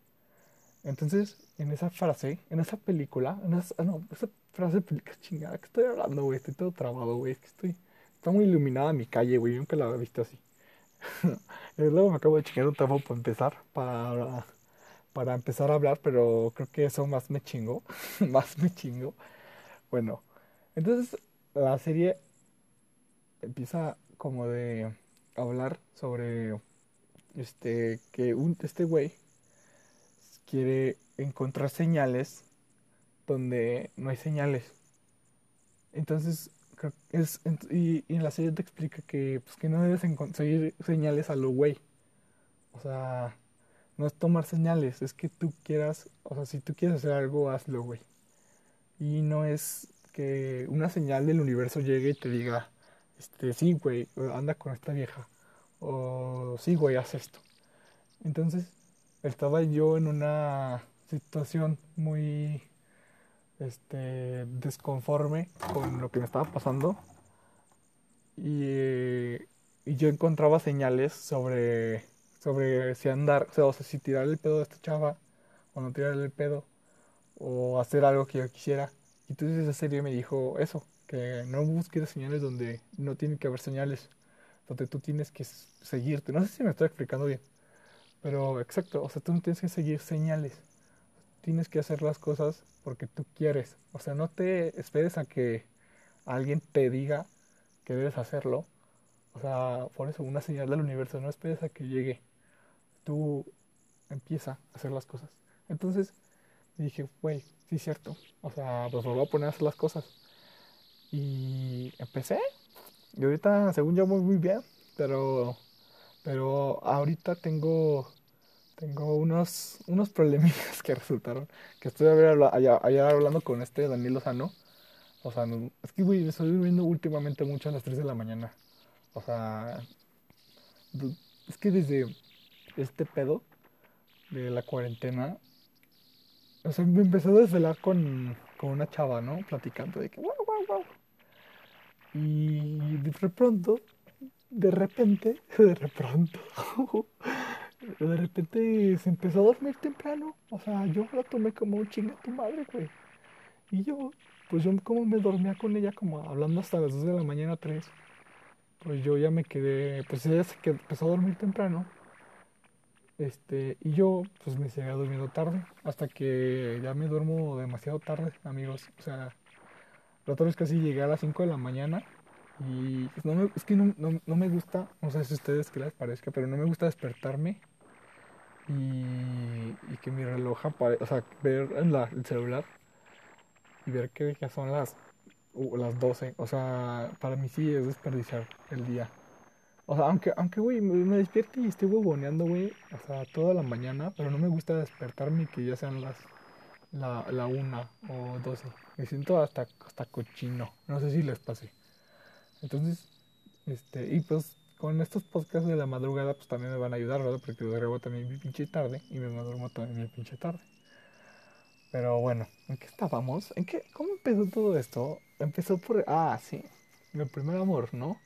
Entonces, en esa frase, en esa película, en esa, ah, no, esa frase película chingada, ¿qué estoy hablando, güey? Estoy todo trabado, güey. Es que estoy. Está muy iluminada mi calle, güey. Nunca la había visto así. Luego me acabo de chingar un trabajo para empezar. Para, para empezar a hablar, pero creo que eso más me chingó. más me chingó. Bueno, entonces la serie empieza como de hablar sobre este que un este güey quiere encontrar señales donde no hay señales. Entonces, es, y, en la serie te explica que, pues, que no debes conseguir señales a lo güey. O sea, no es tomar señales, es que tú quieras, o sea, si tú quieres hacer algo, hazlo, güey. Y no es que una señal del universo llegue y te diga, este, sí, güey, anda con esta vieja. o sí, güey, haz esto. Entonces, estaba yo en una situación muy este desconforme con lo que me estaba pasando y, y yo encontraba señales sobre sobre si andar, o sea, si tirar el pedo de esta chava o no tirar el pedo o hacer algo que yo quisiera. Y entonces esa serie me dijo eso, que no busques señales donde no tiene que haber señales, donde tú tienes que seguirte. No sé si me estoy explicando bien, pero exacto, o sea, tú no tienes que seguir señales. Tienes que hacer las cosas porque tú quieres. O sea, no te esperes a que alguien te diga que debes hacerlo. O sea, por eso, una señal del universo, no esperes a que llegue tú empieza a hacer las cosas. Entonces dije, güey, sí es cierto. O sea, pues me voy a poner a hacer las cosas. Y empecé. Y ahorita, según yo, voy muy bien. Pero, pero ahorita tengo, tengo unos, unos problemillas que resultaron. Que estoy allá, hablando con este Daniel Lozano. O sea, es que, güey, estoy durmiendo últimamente mucho a las 3 de la mañana. O sea, es que desde este pedo de la cuarentena, o sea, me empezó a desvelar con, con una chava, ¿no? Platicando de que, wow, wow, wow. Y de pronto, de repente, de repente, de repente se empezó a dormir temprano. O sea, yo la tomé como un chinga tu madre, güey. Y yo, pues yo como me dormía con ella, como hablando hasta las 2 de la mañana, 3. Pues yo ya me quedé, pues ella se quedó, empezó a dormir temprano. Este, y yo pues me seguía durmiendo tarde, hasta que ya me duermo demasiado tarde, amigos. O sea, la otra vez casi llegué a las 5 de la mañana y pues, no es que no, no, me gusta, no sé si a ustedes qué les parezca, pero no me gusta despertarme y, y que mi reloj aparezca, o sea, ver en la, el celular y ver que ya son las, las 12. O sea, para mí sí es desperdiciar el día. O sea, aunque, aunque, güey, me, despierte y estoy huevoneando, güey, o sea, toda la mañana, pero no me gusta despertarme que ya sean las, la, una o doce. Me siento hasta, hasta cochino, no sé si les pase. Entonces, este, y pues con estos podcasts de la madrugada, pues también me van a ayudar, ¿verdad? Porque los grabo también mi pinche tarde y me duermo también mi pinche tarde. Pero bueno, ¿en qué estábamos? ¿En qué? ¿Cómo empezó todo esto? Empezó por... Ah, sí, mi primer amor, ¿no?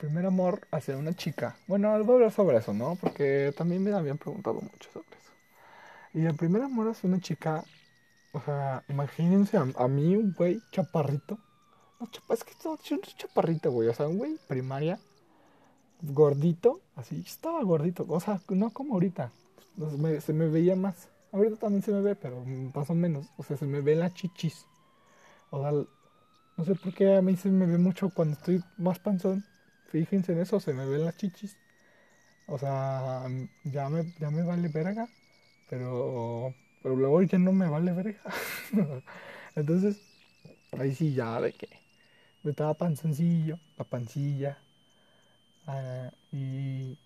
Primer amor hacia una chica. Bueno, voy a hablar sobre eso, ¿no? Porque también me habían preguntado mucho sobre eso. Y el primer amor hacia una chica, o sea, imagínense a, mí, un güey chaparrito. No, es que yo un chaparrito, güey. O sea, un güey primaria, gordito, así, estaba gordito. O sea, no como ahorita. se me veía más. Ahorita también se me ve, pero más o menos. O sea, se me ve la chichis. O sea, no sé por qué a mí se me ve mucho cuando estoy más panzón Fíjense en eso, se me ven las chichis. O sea, ya me, ya me vale verga. Pero, pero luego ya no me vale verga. Entonces, ahí sí ya de que me estaba panzoncillo, la pancilla. Ah, y,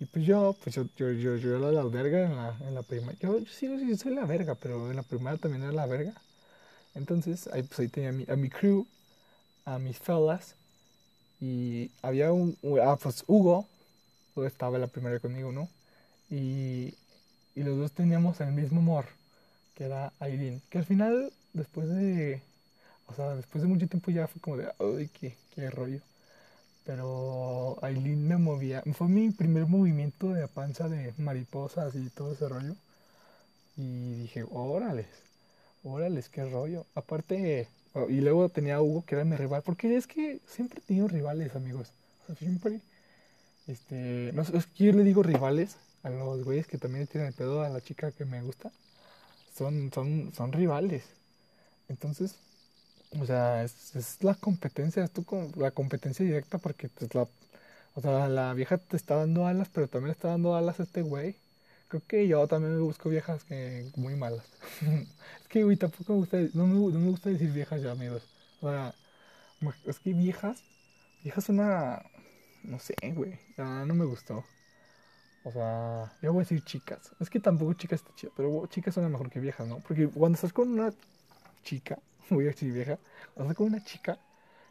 y pues yo, pues yo, yo, yo, yo era la verga en la, en la primera. Yo, yo sí, soy la verga, pero en la primera también era la verga. Entonces, ahí, pues ahí tenía a mi, a mi crew, a mis fellas. Y había un, ah, pues Hugo, estaba la primera conmigo, ¿no? Y, y los dos teníamos el mismo humor, que era Aileen. Que al final, después de, o sea, después de mucho tiempo ya fue como de, ay, qué, qué rollo. Pero Aileen me movía, fue mi primer movimiento de panza de mariposas y todo ese rollo. Y dije, órales, órales, qué rollo. Aparte, Oh, y luego tenía a Hugo, que era mi rival, porque es que siempre he tenido rivales, amigos. Siempre, este, no es que yo le digo rivales a los güeyes que también tienen el pedo a la chica que me gusta. Son, son, son rivales. Entonces, o sea, es, es la competencia, es tu, la competencia directa porque, pues, la, o sea, la vieja te está dando alas, pero también está dando alas a este güey. Creo que yo también me busco viejas que muy malas. es que, güey, tampoco me gusta, no me, no me gusta decir viejas ya, amigos. O sea, es que viejas, viejas una, no sé, güey, no, no me gustó. O sea, yo voy a decir chicas. Es que tampoco chicas está chido, pero chicas son mejor que viejas, ¿no? Porque cuando estás con una chica, voy a decir vieja, cuando estás con una chica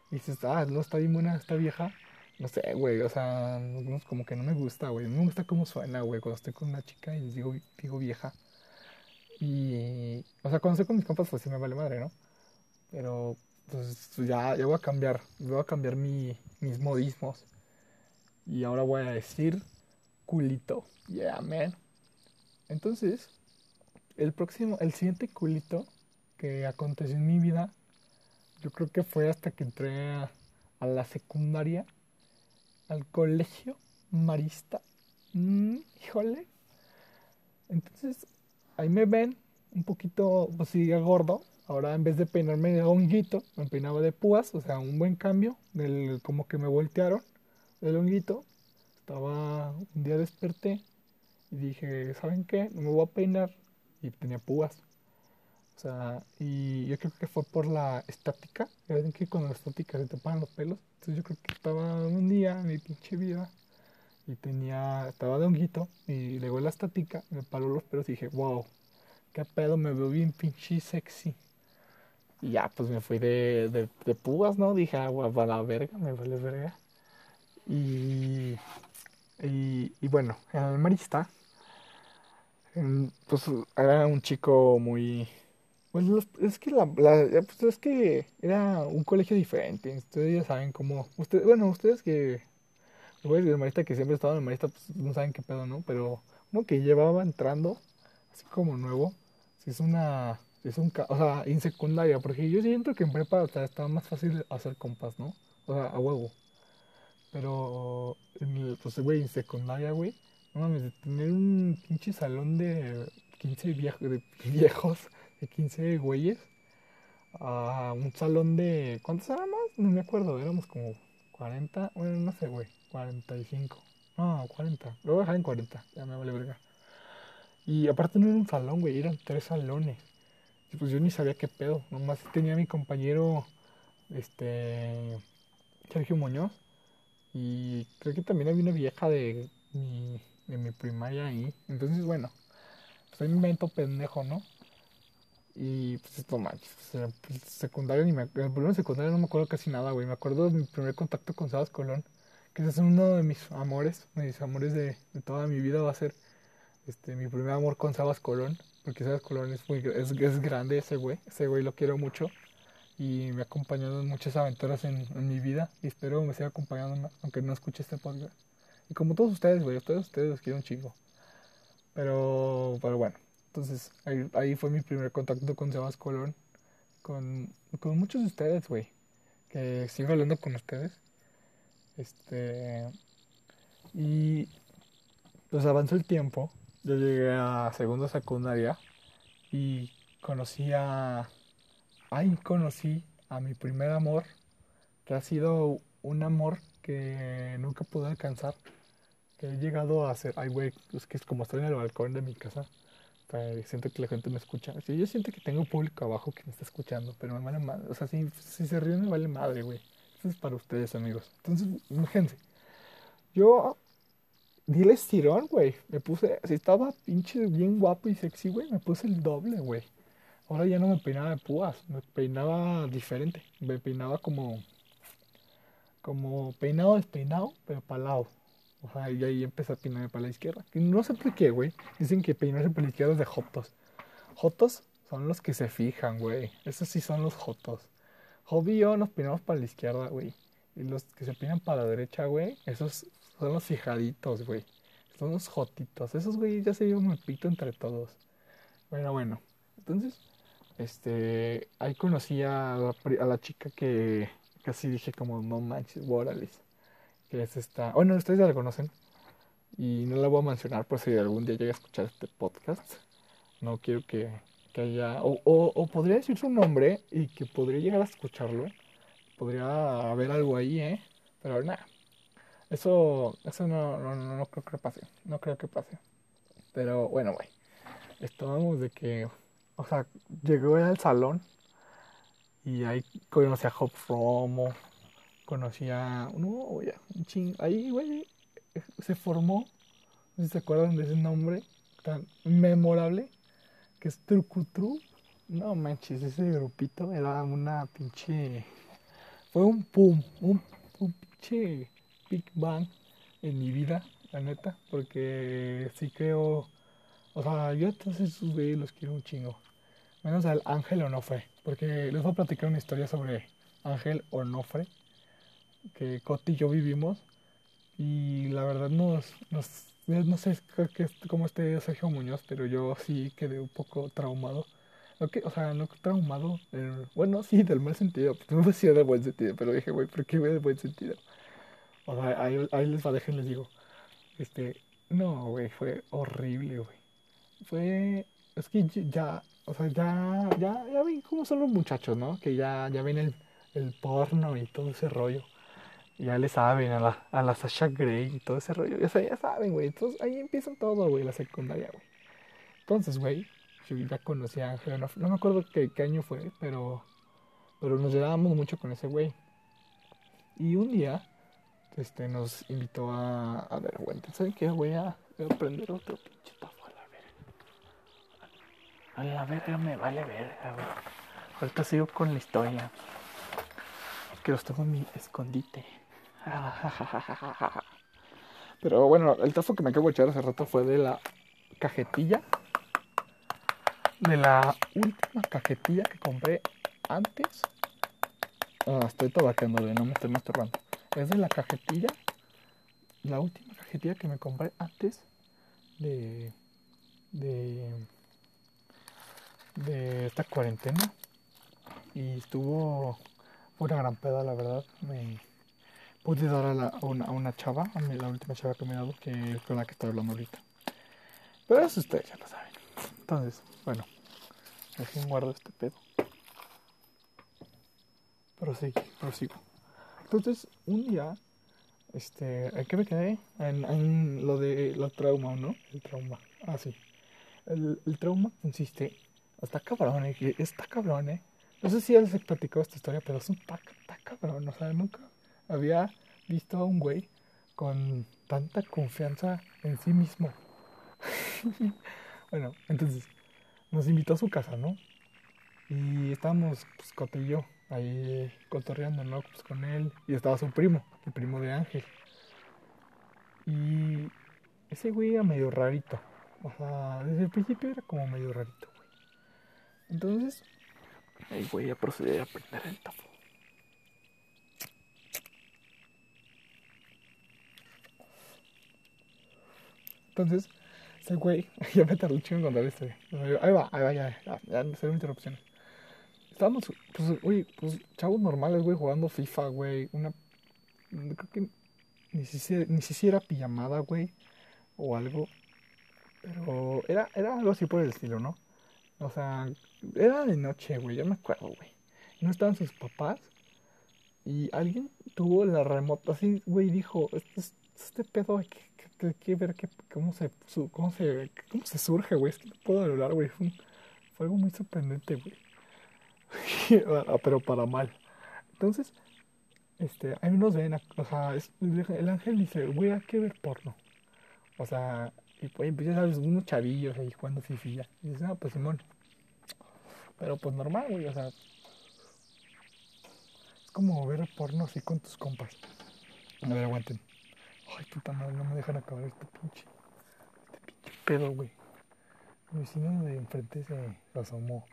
y dices, ah, no, está bien buena esta vieja, no sé, güey, o sea, como que no me gusta, güey. No me gusta cómo suena, güey, cuando estoy con una chica y digo, digo vieja. Y, o sea, cuando estoy con mis compas, pues sí me vale madre, ¿no? Pero, pues ya, ya voy a cambiar, voy a cambiar mi, mis modismos. Y ahora voy a decir culito. Yeah, man. Entonces, el próximo, el siguiente culito que aconteció en mi vida, yo creo que fue hasta que entré a, la secundaria, al colegio marista. Mm, híjole. Entonces, ahí me ven un poquito, pues sí, gordo. Ahora en vez de peinarme de honguito, me peinaba de púas, o sea, un buen cambio, del, como que me voltearon del honguito. Estaba, un día desperté y dije, ¿saben qué? No me voy a peinar. Y tenía púas. O sea, y yo creo que fue por la estática. Ya que con la estática se te pagan los pelos. Entonces yo creo que estaba un día en mi pinche vida y tenía, estaba de honguito y luego la estática me paró los pelos y dije, wow, qué pedo, me veo bien pinche sexy. Y ya, pues me fui de, de, de púas, ¿no? Dije, ah, va la verga, me vale verga. Y, y, y bueno, en el marista pues era un chico muy... Pues es que la, pues es que era un colegio diferente. Ustedes ya saben cómo... Ustedes, bueno, ustedes que... Los el marista que siempre estaban en marista, pues no saben qué pedo, ¿no? Pero uno que llevaba entrando, así como nuevo, si es una... Es un, o sea, en secundaria, porque yo siento que en prepa estaba más fácil hacer compas, ¿no? O sea, a huevo. Pero, pues, güey, en secundaria, güey, no mames, de tener un pinche salón de 15 de viejos, de 15 güeyes, a un salón de. ¿Cuántos éramos? No me acuerdo, éramos como 40, bueno, no sé, güey, 45. No, 40. Lo voy a dejar en 40, ya me vale verga. Y aparte no era un salón, güey, eran tres salones. Y pues yo ni sabía qué pedo. Nomás tenía mi compañero, este, Sergio Muñoz. Y creo que también había una vieja de mi de mi primaria ahí. Entonces, bueno, soy un invento pendejo, ¿no? Y pues esto manches, pues, secundario ni me el primero secundario no me acuerdo casi nada, güey. Me acuerdo de mi primer contacto con Sabas Colón, que es uno de mis amores, mis amores de, toda mi vida va a ser este mi primer amor con Sabas Colón, porque Sabas Colón es muy es, es grande ese güey, ese güey lo quiero mucho y me ha acompañado en muchas aventuras en, en mi vida y espero me siga acompañando aunque no escuche este podcast. Y como todos ustedes, güey, todos ustedes los quiero un chingo. Pero, pero bueno, entonces ahí, fue mi primer contacto con Sebas Colón. Con, con muchos de ustedes, güey. Que sigo hablando con ustedes. Este. Y pues avanzó el tiempo. Yo llegué a segunda secundaria y conocí a. Ahí conocí a mi primer amor, que ha sido un amor que nunca pude alcanzar he llegado a hacer, ay, güey, es que es como estoy en el balcón de mi casa, siento que la gente me escucha. Sí, yo siento que tengo público abajo que me está escuchando, pero me vale madre. O sea, si, se ríen, me vale madre, güey. Eso es para ustedes, amigos. Entonces, imagínense. Yo di el estirón, güey. Me puse, si estaba pinche bien guapo y sexy, güey, me puse el doble, güey. Ahora ya no me peinaba de púas, me peinaba diferente. Me peinaba como, como peinado despeinado, pero para lado. O sea, y ahí empecé a peinarme para la izquierda. no sé por qué, güey. Dicen que peinarse para la izquierda es de jotos. Jotos son los que se fijan, güey. Esos sí son los jotos. Hobby y yo nos peinamos para la izquierda, güey. Y los que se peinan para la derecha, güey, esos son los fijaditos, güey. Son los jotitos. Esos, güey, ya se llevan el pito entre todos. Bueno, bueno. Entonces, este, ahí conocí a la, chica que casi dije como, no manches, órale que es esta... Bueno, ustedes ya la conocen y no la voy a mencionar por si algún día llega a escuchar este podcast. No quiero que, que haya... O, o, podría decir su nombre y que podría llegar a escucharlo. Podría haber algo ahí, ¿eh? Pero nada. Eso, eso no, no, no, creo que pase. No creo que pase. Pero bueno, güey. Estábamos de que... O sea, llegó al salón y ahí conocí a Hop Fromo conocía, no, ya, un ching, ahí, güey, se formó, no sé si se acuerdan de ese nombre tan memorable, que es Trucutru. No manches, ese grupito era una pinche, fue un pum, un, un pinche Big Bang en mi vida, la neta, porque sí creo, o sea, yo entonces sus güeyes los quiero un chingo. Menos al Ángel Onofre, porque les voy a platicar una historia sobre Ángel Onofre, que Coti y yo vivimos, y la verdad nos, nos no sé cómo esté Sergio Muñoz, pero yo sí quedé un poco traumado. Okay, o sea, no traumado, bueno, sí, del mal sentido, no buen sentido, pero dije, güey, ¿por qué del buen sentido? O sea, ahí, ahí les va, les digo, este, no, güey, fue horrible, güey. Fue, es que ya, o sea, ya, ya, ya ven cómo son los muchachos, ¿no? Que ya, ya ven el, el porno y todo ese rollo ya le saben a la, a la Sasha Grey y todo ese rollo. Ya saben, güey. Entonces ahí empiezan todo, güey, la secundaria, güey. Entonces, güey, yo ya conocía a Ángel. No, me acuerdo qué, año fue, pero, pero nos llevábamos mucho con ese güey. Y un día, este, nos invitó a. A ver, güey, ¿saben qué? Voy a, voy prender otro pinche tafo a la verga. A la verga me vale verga, güey. Ahorita sigo con la historia. Que los tengo en mi escondite. Pero bueno, el tafo que me acabo de echar hace rato fue de la cajetilla. De la última cajetilla que compré antes. Ah, estoy tabacando, no me estoy masturbando. Es de la cajetilla. La última cajetilla que me compré antes de. de. de esta cuarentena. Y estuvo. Una gran peda, la verdad. Me pude dar a, la, una, a, una, chava, a la última chava que me he dado, que con la que estoy hablando ahorita. Pero eso ustedes ya lo saben. Entonces, bueno, dejen guardo este pedo. Prosigo, prosigo. Entonces, un día, este, ¿en qué me quedé? En, lo de la trauma, ¿no? El trauma. Ah, sí. El, el trauma consiste, está cabrón, eh, está cabrón, ¿eh? No sé si ya les he platicado esta historia, pero es un tac, está cabrón, o sea, nunca había visto a un güey con tanta confianza en sí mismo. bueno, entonces nos invitó a su casa, ¿no? Y estábamos, pues, Cote y yo, ahí cotorreando, ¿no? Pues con él. Y estaba su primo, el primo de Ángel. Y ese güey era medio rarito. O sea, desde el principio era como medio rarito, güey. Entonces, ahí voy a proceder a prender el tafo. Entonces, ese güey, ya me tardé un chingo en contar esto. Ahí va, ahí va, ya, ya, ya, no se interrupciones. Estábamos, pues, oye, pues, chavos normales, güey, jugando FIFA, güey. Una. Creo que ni siquiera, ni siquiera pijamada, güey, o algo. Pero era, era algo así por el estilo, ¿no? O sea, era de noche, güey, ya me acuerdo, güey. No estaban sus papás. Y alguien tuvo la remota así, güey, dijo, este, este pedo hay que que, que ver que, cómo, se, cómo, se, cómo se surge, güey. Es que no puedo hablar, güey. Fue, algo muy sorprendente, güey. Ah, pero para mal. Entonces, este, ahí nos ven, o sea, el ángel dice, güey, hay que ver porno. O sea, y pues empiezas a ver unos chavillos ahí jugando fifilla. Y dices, ah, pues Simón. Pero pues normal, güey, o sea. Es como ver porno así con tus compas. A ver, aguanten. Ay, puta madre, no me dejan acabar este pinche. Este pinche pedo, güey. Mi vecino de enfrente se, asomó.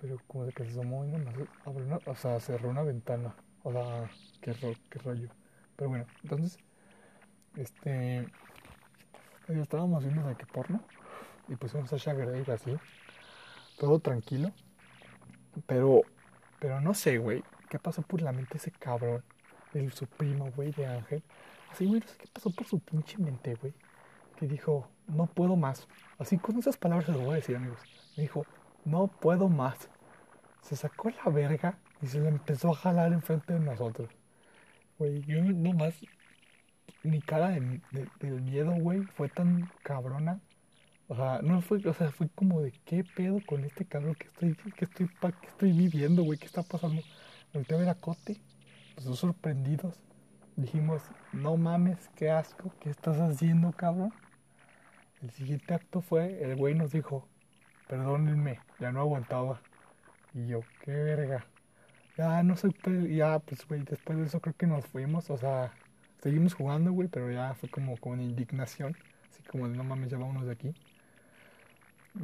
Pero como de que se asomó, no, abrió una, o sea, cerró una ventana. O sea, qué, qué rollo. Pero bueno, entonces, este. Estábamos viendo de qué porno. Y pusimos a Shaggy así. Todo tranquilo. Pero, pero no sé, güey. ¿Qué pasó por la mente ese cabrón? El su primo, güey, de Ángel Así, güey, no sé qué pasó por su pinche mente, güey. Que dijo, no puedo más. Así con esas palabras se lo voy a decir, amigos. Me dijo, no puedo más. Se sacó la verga y se le empezó a jalar enfrente de nosotros. Güey, yo no más. Mi cara de, del miedo, güey, fue tan cabrona. O sea, no fue, o sea, fue como de qué pedo con este cabrón que estoy, que estoy, que estoy viviendo, güey, qué está pasando. Volteé a ver a Cote, los dos sorprendidos dijimos, no mames, qué asco, ¿qué estás haciendo, cabrón? El siguiente acto fue, el güey nos dijo, perdónenme, ya no aguantaba. Y yo, qué verga. Ya no soy, ya, pues, güey, después de eso creo que nos fuimos, o sea, seguimos jugando, güey, pero ya fue como con indignación. Así como de no mames, ya vámonos de aquí.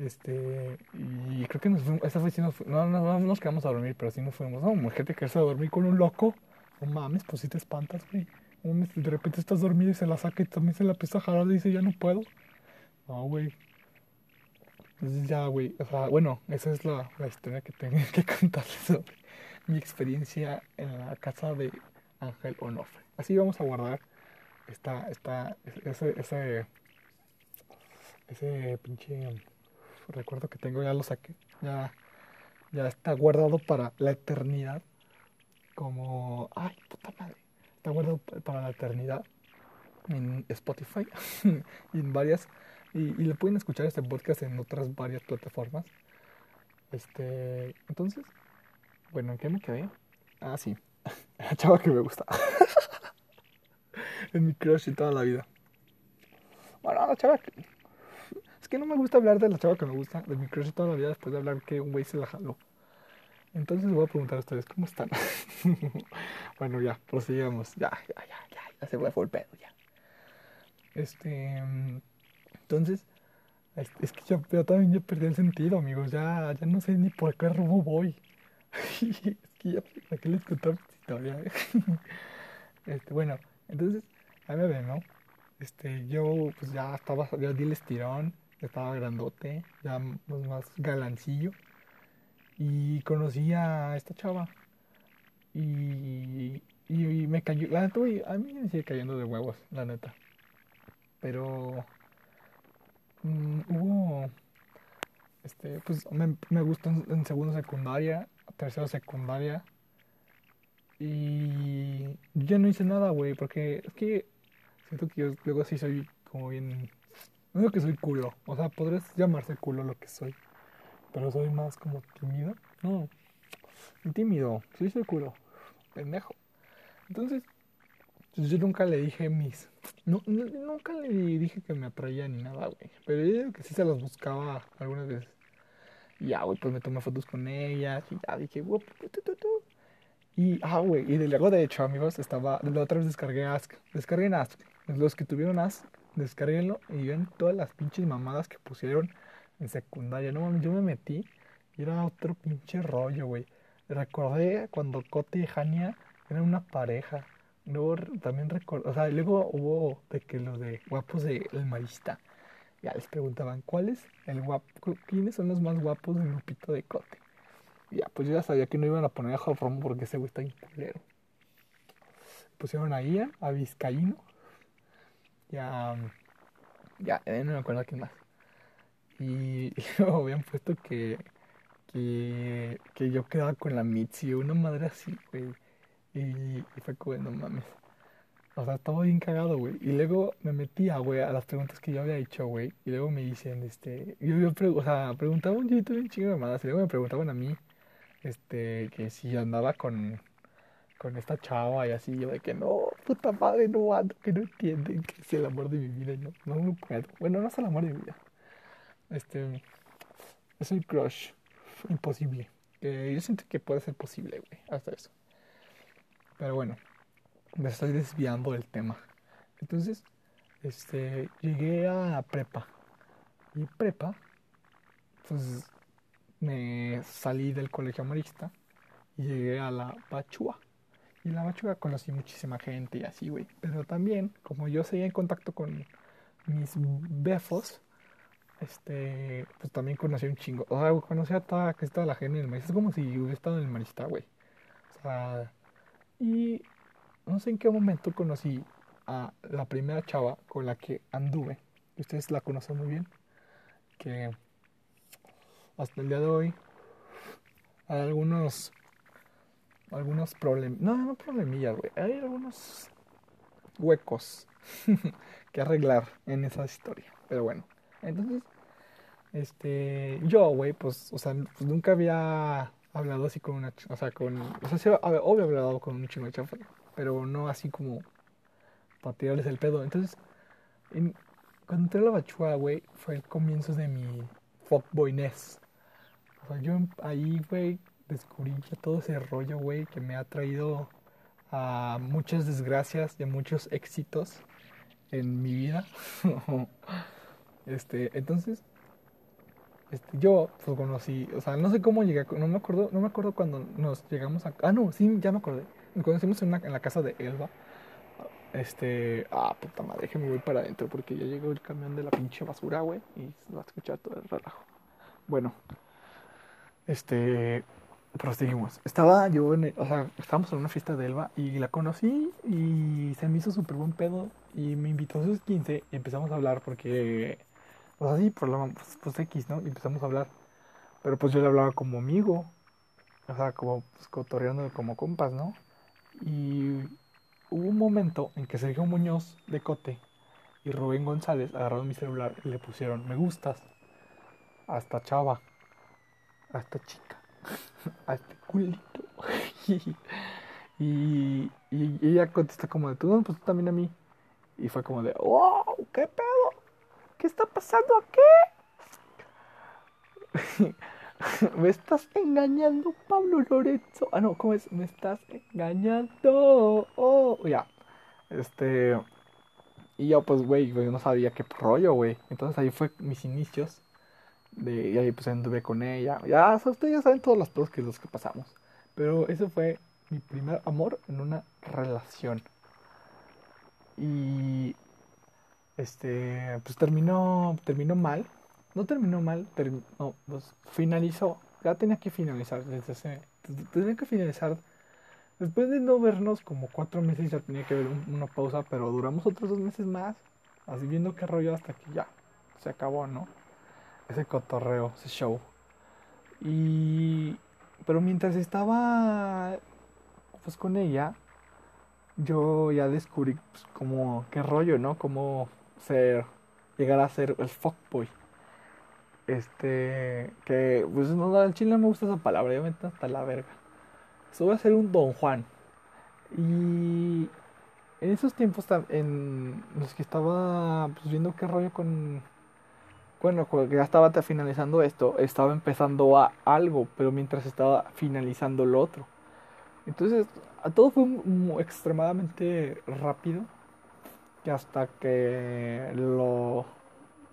Este, y creo que nos fuimos, esta vez sí nos fuimos, no, no, no nos quedamos a dormir, pero sí nos fuimos. No, mujer, te a dormir con un loco. No mames, pues sí te espantas, güey. De repente estás dormido y se la saca y también se la empieza a jalar y dice, ya no puedo. No, güey. Entonces ya, güey, o sea, bueno, esa es la, la historia que tengo que contarles sobre mi experiencia en la casa de Ángel Onofre. Así vamos a guardar esta, esta, ese, ese, ese pinche recuerdo que tengo, ya lo saqué, ya, ya está guardado para la eternidad, como, ay, puta madre, está guardado para la eternidad en Spotify y en varias, y, y le pueden escuchar este podcast en otras varias plataformas. Este, entonces, bueno, ¿en qué me quedé? Ah, sí, la chava que me gusta. es mi crush de toda la vida. Bueno, la chava que... Es que no me gusta hablar de la chava que me gusta, de mi crush de toda la vida, después de hablar que un güey se la jaló. Entonces voy a preguntar a ustedes, ¿cómo están? bueno, ya, prosigamos. Ya, ya, ya, ya, ya se fue el pedo, ya. Este... Entonces, es, que yo, también ya perdí el sentido, amigos. Ya, ya no sé ni por qué rumbo voy. es que ya, ¿para qué les esta historia? este, bueno, entonces, ahí me ven, ¿no? Este, yo pues ya estaba, ya di el estirón, estaba grandote, ya pues, más galancillo. Y conocí a esta chava. Y, y, me cayó, la neta, güey, a mí me sigue cayendo de huevos, la neta. Pero mmm, hubo, este, pues me, me gustó en, en segundo secundaria, tercero secundaria. Y yo no hice nada, güey, porque es que siento que yo luego sí soy como bien... No digo que soy culo, o sea, podrías llamarse culo lo que soy, pero soy más como tímido. No, tímido, soy culo, pendejo. Entonces, pues yo nunca le dije mis... No, nunca le dije que me atraía ni nada, güey, pero yo digo que sí se las buscaba algunas veces. Y ya, güey, pues me tomé fotos con ellas y ya dije. Y, ah, güey, y luego de hecho, amigos, estaba, la otra vez descargué Ask. Descarguen Ask. Los que tuvieron Ask, descarguenlo y ven todas las pinches mamadas que pusieron en secundaria. No mames, yo me metí y era otro pinche rollo, güey. Recordé cuando Cote y Hania eran una pareja. Luego también recordé, o sea, luego hubo de que los de guapos de El Marista. Ya les preguntaban, ¿cuál es el guapo? ¿Quiénes son los más guapos del grupito de Cote? Ya, pues yo ya sabía que no iban a poner a Jofromo porque ese güey está culero. Pusieron a Ian, a Vizcaíno. Ya. Ya, no me acuerdo a quién más. Y, luego habían puesto que, que. que yo quedaba con la Mitzi, una madre así, güey. Y, y fue como, no mames. O sea, estaba bien cagado, güey. Y luego me metía, güey, a las preguntas que yo había hecho, güey. Y luego me dicen, este. Yo, yo o sea, preguntaba un YouTube un chingo de mamadas. Y luego me preguntaban a mí este, que si andaba con, con esta chava y así, yo de que no, puta madre, no ando, que no entienden que es el amor de mi vida, y no, no puedo. Bueno, no es el amor de mi vida. Este, es el crush imposible. Yo siento que puede ser posible, güey, hasta eso. Pero bueno, me estoy desviando del tema. Entonces, este, llegué a prepa. Y prepa, pues me salí del colegio marista y llegué a la Bachúa. Y la Bachúa conocí muchísima gente y así, güey. Pero también, como yo seguía en contacto con mis befos, este, pues también conocí un chingo. O sea, conocí a toda, que toda la gente en el marista. Es como si hubiera estado en el marista, güey. O sea, y no sé en qué momento conocí a la primera chava con la que anduve. Ustedes la conocen muy bien. Que hasta el día de hoy hay algunos algunos problemas no no problemillas güey hay algunos huecos que arreglar en esa historia pero bueno entonces este yo güey pues o sea pues nunca había hablado así con una o sea con o sea sí, obvio había hablado con un chingo de chafa pero no así como para tirarles el pedo entonces en, cuando entré a la bachua güey fue el comienzo de mi fuckboyness o sea, yo ahí, güey, descubrí ya todo ese rollo, güey, que me ha traído a muchas desgracias y a muchos éxitos en mi vida. este, entonces, este, yo pues conocí, o sea, no sé cómo llegué, no me acuerdo, no me acuerdo cuando nos llegamos a, ah, no, sí, ya me acordé. Nos conocimos en, en la casa de Elba. Este, ah, puta madre, déjeme voy para adentro porque ya llegó el camión de la pinche basura, güey, y se va a escuchar todo el relajo. Bueno, este, proseguimos. Estaba yo en, o sea, estábamos en una fiesta de Elba y la conocí y se me hizo súper buen pedo y me invitó a sus 15 y empezamos a hablar porque, pues así, por la, pues, pues, X, ¿no? Y empezamos a hablar. Pero pues yo le hablaba como amigo, o sea, como pues, cotorreando como compas, ¿no? Y hubo un momento en que Sergio Muñoz de Cote y Rubén González agarraron mi celular y le pusieron me gustas hasta chava, hasta chica, hasta culito. y, y, ella contesta como de, tú no, pues tú también a mí. Y fue como de, wow, ¿qué pedo? ¿Qué está pasando aquí? me estás engañando, Pablo Lorenzo. Ah, no, ¿cómo es? Me estás engañando. Oh, ya. Este. Y yo, pues, güey, no sabía qué rollo, güey. Entonces ahí fue mis inicios. De, y ahí pues anduve con ella. Ya, ustedes ya saben todos los pedos que los que pasamos. Pero ese fue mi primer amor en una relación. Y este, pues terminó, terminó mal no terminó mal, no, pues finalizó. Ya tenía que finalizar tenía que finalizar. Después de no vernos como cuatro meses ya tenía que haber una pausa, pero duramos otros dos meses más, así viendo qué rollo hasta que ya se acabó, ¿no? Ese cotorreo, ese show. Y pero mientras estaba pues con ella, yo ya descubrí pues, como qué rollo, ¿no? Cómo ser llegar a ser el fuckboy. Este, que pues no, al chile no me gusta esa palabra, ya me hasta la verga. Eso voy a ser un Don Juan. Y en esos tiempos, en los que estaba pues, viendo qué rollo con. Bueno, ya estaba finalizando esto, estaba empezando a algo, pero mientras estaba finalizando lo otro. Entonces, todo fue extremadamente rápido. Que hasta que lo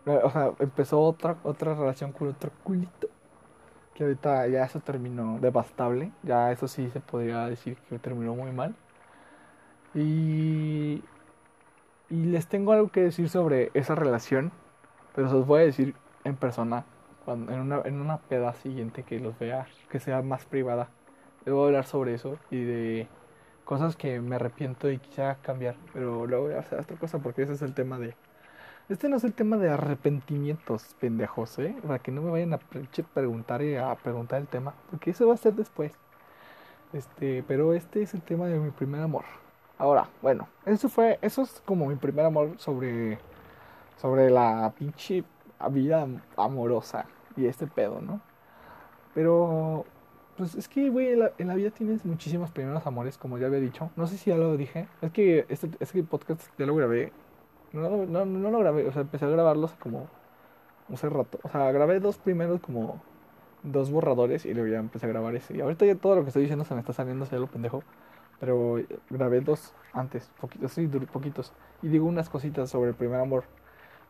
o sea, empezó otra, otra relación con otro culito. Que ahorita ya eso terminó devastable. Ya eso sí se podría decir que terminó muy mal. Y, y les tengo algo que decir sobre esa relación. Pero se los voy a decir en persona. Cuando, en, una, en una peda siguiente que los vea. Que sea más privada. Les voy a hablar sobre eso. Y de cosas que me arrepiento y quisiera cambiar. Pero luego voy a hacer otra cosa porque ese es el tema de este no es el tema de arrepentimientos, pendejos, ¿eh? Para que no me vayan a preguntar y a preguntar el tema, porque eso va a ser después. Este, pero este es el tema de mi primer amor. Ahora, bueno, eso fue, eso es como mi primer amor sobre, sobre la pinche vida amorosa y este pedo, ¿no? Pero, pues es que, güey, en la, en la, vida tienes muchísimos primeros amores, como ya había dicho. No sé si ya lo dije. Es que este, este podcast ya lo grabé no, no, no lo grabé, o sea, empecé a grabarlos como hace rato. O sea, grabé dos primeros como dos borradores y luego ya empecé a grabar ese. Y ahorita ya todo lo que estoy diciendo se me está saliendo, se lo pendejo. Pero grabé dos antes, poquitos, sí, poquitos. Y digo unas cositas sobre el primer amor.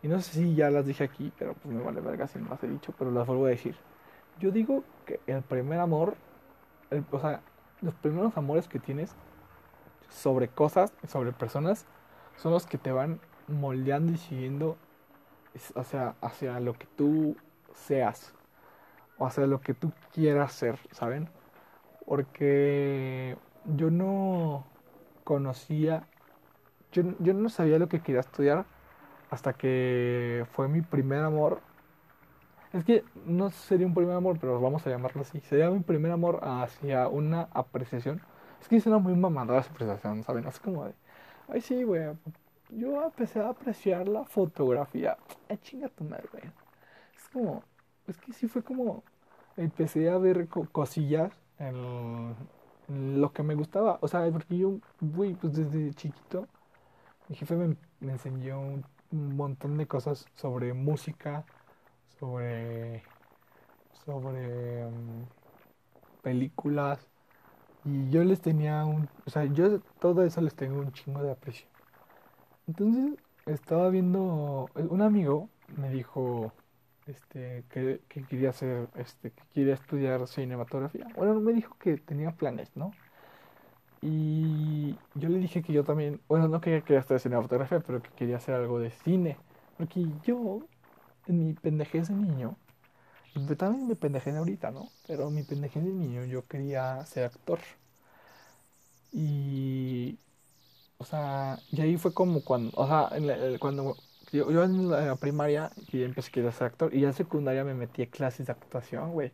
Y no sé si ya las dije aquí, pero pues me vale verga si no las he dicho, pero las vuelvo a decir. Yo digo que el primer amor, o sea, los primeros amores que tienes sobre cosas, sobre personas, son los que te van moldeando y siguiendo hacia, hacia lo que tú seas o hacia lo que tú quieras ser, ¿saben? Porque yo no conocía, yo, yo no sabía lo que quería estudiar hasta que fue mi primer amor. Es que no sería un primer amor, pero vamos a llamarlo así. Sería mi primer amor hacia una apreciación. Es que suena muy mamadora esa apreciación, ¿saben? Es como de, ay sí, güey, yo empecé a apreciar la fotografía. Ay, chinga tu madre, güey. Es como, es que sí fue como, empecé a ver cosillas en, lo que me gustaba. O sea, porque yo, güey, pues desde chiquito, mi jefe me, enseñó un, montón de cosas sobre música, sobre, sobre mm, películas, Y yo les tenía un, o sea, yo todo eso les tengo un chingo de aprecio. Entonces, estaba viendo, un amigo me dijo, este, que, que quería hacer, este, que quería estudiar cinematografía. Bueno, me dijo que tenía planes, ¿no? Y yo le dije que yo también, bueno, no quería, quería estudiar cinematografía, pero que quería hacer algo de cine. Porque yo, en mi pendejez de niño, también me pendejé ahorita, ¿no? Pero mi pendejez de niño, yo quería ser actor. Y, o sea, y ahí fue como cuando, o sea, cuando yo, yo, en la primaria y empecé a querer ser actor y ya en secundaria me metí a clases de actuación, güey.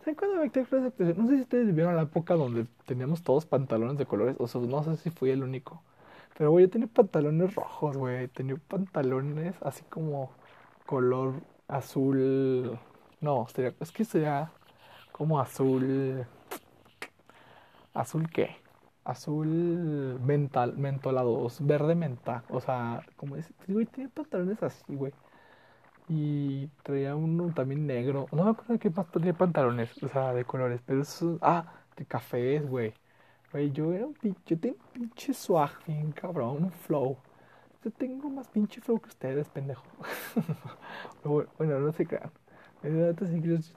¿Saben cuándo me metí a clases de actuación? No sé si ustedes vivieron la época donde teníamos todos pantalones de colores, o sea, no sé si fui el único. Pero, güey, yo tenía pantalones rojos, güey. Tenía pantalones así como color azul. No, sería, es que sería como azul. ¿Azul qué? azul mental, mentolados, verde menta. O sea, como dice, güey, tiene pantalones así, güey. Y traía uno también negro. No me acuerdo de qué más tenía pantalones, o sea, de colores. Pero eso, ah, de cafés, güey. Güey, yo era un pinche, yo tengo un pinche swag cabrón, un flow. Tengo más pinche flow que ustedes, pendejo. bueno, no se crean.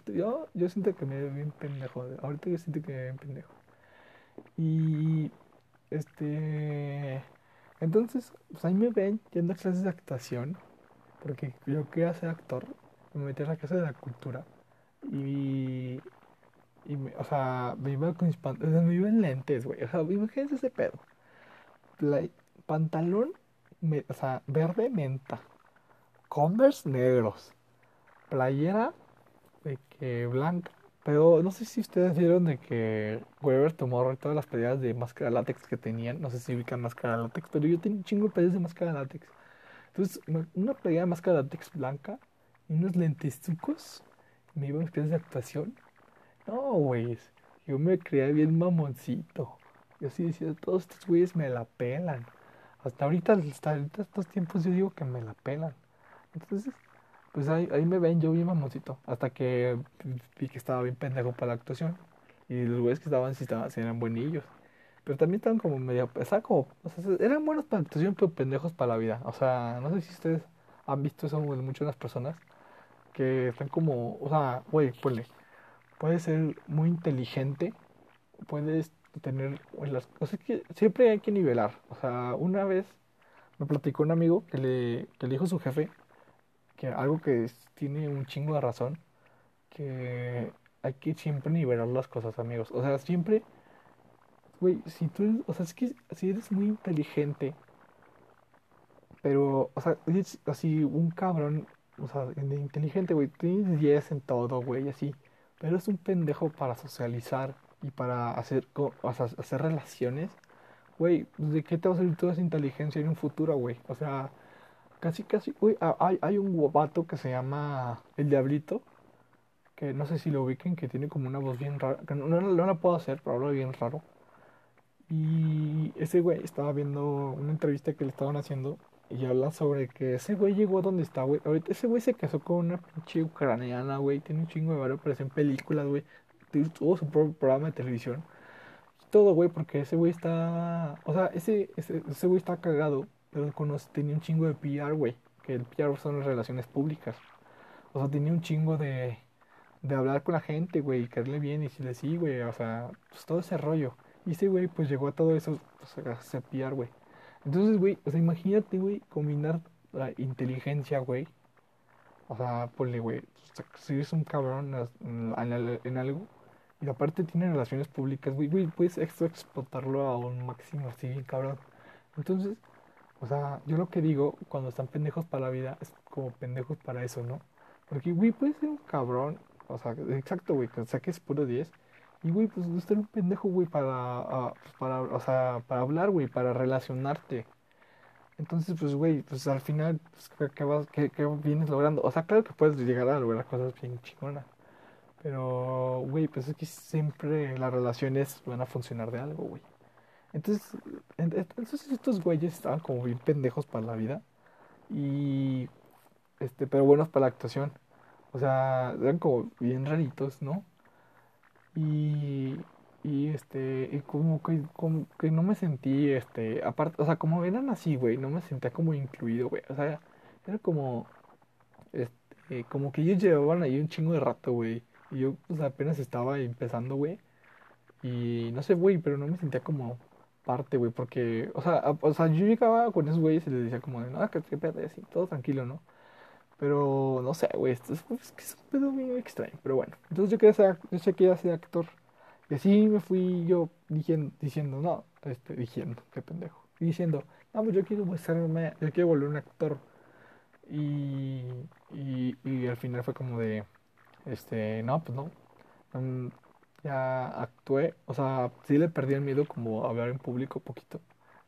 Yo, yo siento que me veo bien pendejo. Ahorita yo siento que me veo bien pendejo. Y este entonces, pues ahí me ven yendo a clases de actuación, porque yo quería ser actor, me metí a la clase de la cultura y, y me, o sea, me iba con mis pantalones, me iba en lentes, güey, o sea, imagínense ese pedo. pantalón, verde menta, converse negros, playera de que blanca pero no sé si ustedes vieron de que Weber tomó todas las peleas de máscara látex que tenían. No sé si ubican máscara látex, pero yo tenía un chingo de peleas de máscara látex. Entonces, una pelea de máscara látex blanca y unos lentestucos. Me iban a de actuación. No, güey. Yo me creía bien mamoncito. Yo sí decía, todos estos güeyes me la pelan. Hasta ahorita, hasta ahorita estos tiempos yo digo que me la pelan. Entonces, pues ahí, ahí me ven yo bien mamosito. Hasta que vi que estaba bien pendejo para la actuación. Y los güeyes que estaban sí, estaban, eran buenillos. Pero también estaban como medio. Estaban como. O sea, eran buenos para la actuación, pero pendejos para la vida. O sea, no sé si ustedes han visto eso en muchas personas. Que están como. O sea, güey, ponle. Puedes ser muy inteligente. Puedes tener. Las, o sea, que siempre hay que nivelar. O sea, una vez me platicó un amigo que le, que le dijo a su jefe que algo que tiene un chingo de razón, que hay que siempre nivelar las cosas, amigos. O sea, siempre, güey, si tú, o sea, es que si eres muy inteligente, pero, o sea, eres así un cabrón, o sea, inteligente, güey, tienes 10 en todo, güey, así, pero es un pendejo para socializar y para hacer, o hacer relaciones, güey, ¿de qué te va a servir toda esa inteligencia en un futuro, güey? O sea, Casi, casi. Ah, hay, hay un guapato que se llama El Diablito. Que no sé si lo ubiquen, que tiene como una voz bien rara. Que no, no, no la puedo hacer, pero habla bien raro. Y ese güey estaba viendo una entrevista que le estaban haciendo. Y habla sobre que ese güey llegó a donde está, güey. Ahorita ese güey se casó con una pinche ucraniana, güey. Tiene un chingo de valor, parece en películas, güey. Tuvo su propio programa de televisión. todo, güey, porque ese güey está. O sea, ese, ese, ese güey está cagado pero conoce, tenía un chingo de PR, güey. Que el PR son las relaciones públicas. O sea, tenía un chingo de, de hablar con la gente, güey, y caerle bien y decirle sí, güey, o sea, pues todo ese rollo. Y ese güey, pues llegó a todo eso, pues, a ese PR, güey. Entonces, güey, o sea, imagínate, güey, combinar la inteligencia, güey. O sea, ponle, güey, si eres un cabrón en, algo, y aparte tiene relaciones públicas, güey, güey, puedes explotarlo a un máximo así, cabrón. Entonces, o sea, yo lo que digo cuando están pendejos para la vida es como pendejos para eso, ¿no? Porque, güey, puedes ser un cabrón, o sea, exacto, güey, que saques puro 10. Y, güey, pues estar un pendejo, güey, para, uh, para, o sea, para hablar, güey, para relacionarte. Entonces, pues, güey, pues al final, pues, ¿qué, vas, qué, qué vienes logrando? O sea, claro que puedes llegar a lograr cosas bien chingonas. Pero, güey, pues es que siempre las relaciones van a funcionar de algo, güey. Entonces, entonces estos güeyes estaban como bien pendejos para la vida. Y. Este, pero buenos para la actuación. O sea, eran como bien raritos, ¿no? Y. y este, y como que, como que no me sentí, este, aparte, o sea, como eran así, güey, no me sentía como incluido, güey, o sea, era como, este, como que ellos llevaban ahí un chingo de rato, güey, y yo, pues apenas estaba empezando, güey, y no sé, güey, pero no me sentía como parte, güey, porque, o sea, o sea, yo llegaba con esos güeyes y les decía como de, no, que qué pedo, así, todo tranquilo, ¿no? Pero, no sé, güey, esto es, es que es un pedo muy extraño, pero bueno, entonces yo quería ser, yo quería ser actor. Y así me fui yo diciendo, diciendo no, este, diciendo, qué pendejo. diciendo, no, pues yo quiero yo quiero volver un actor. Y, y, y, al final fue como de, este, no, pues no. Mm, ya actué, o sea, sí le perdí el miedo como a hablar en público poquito.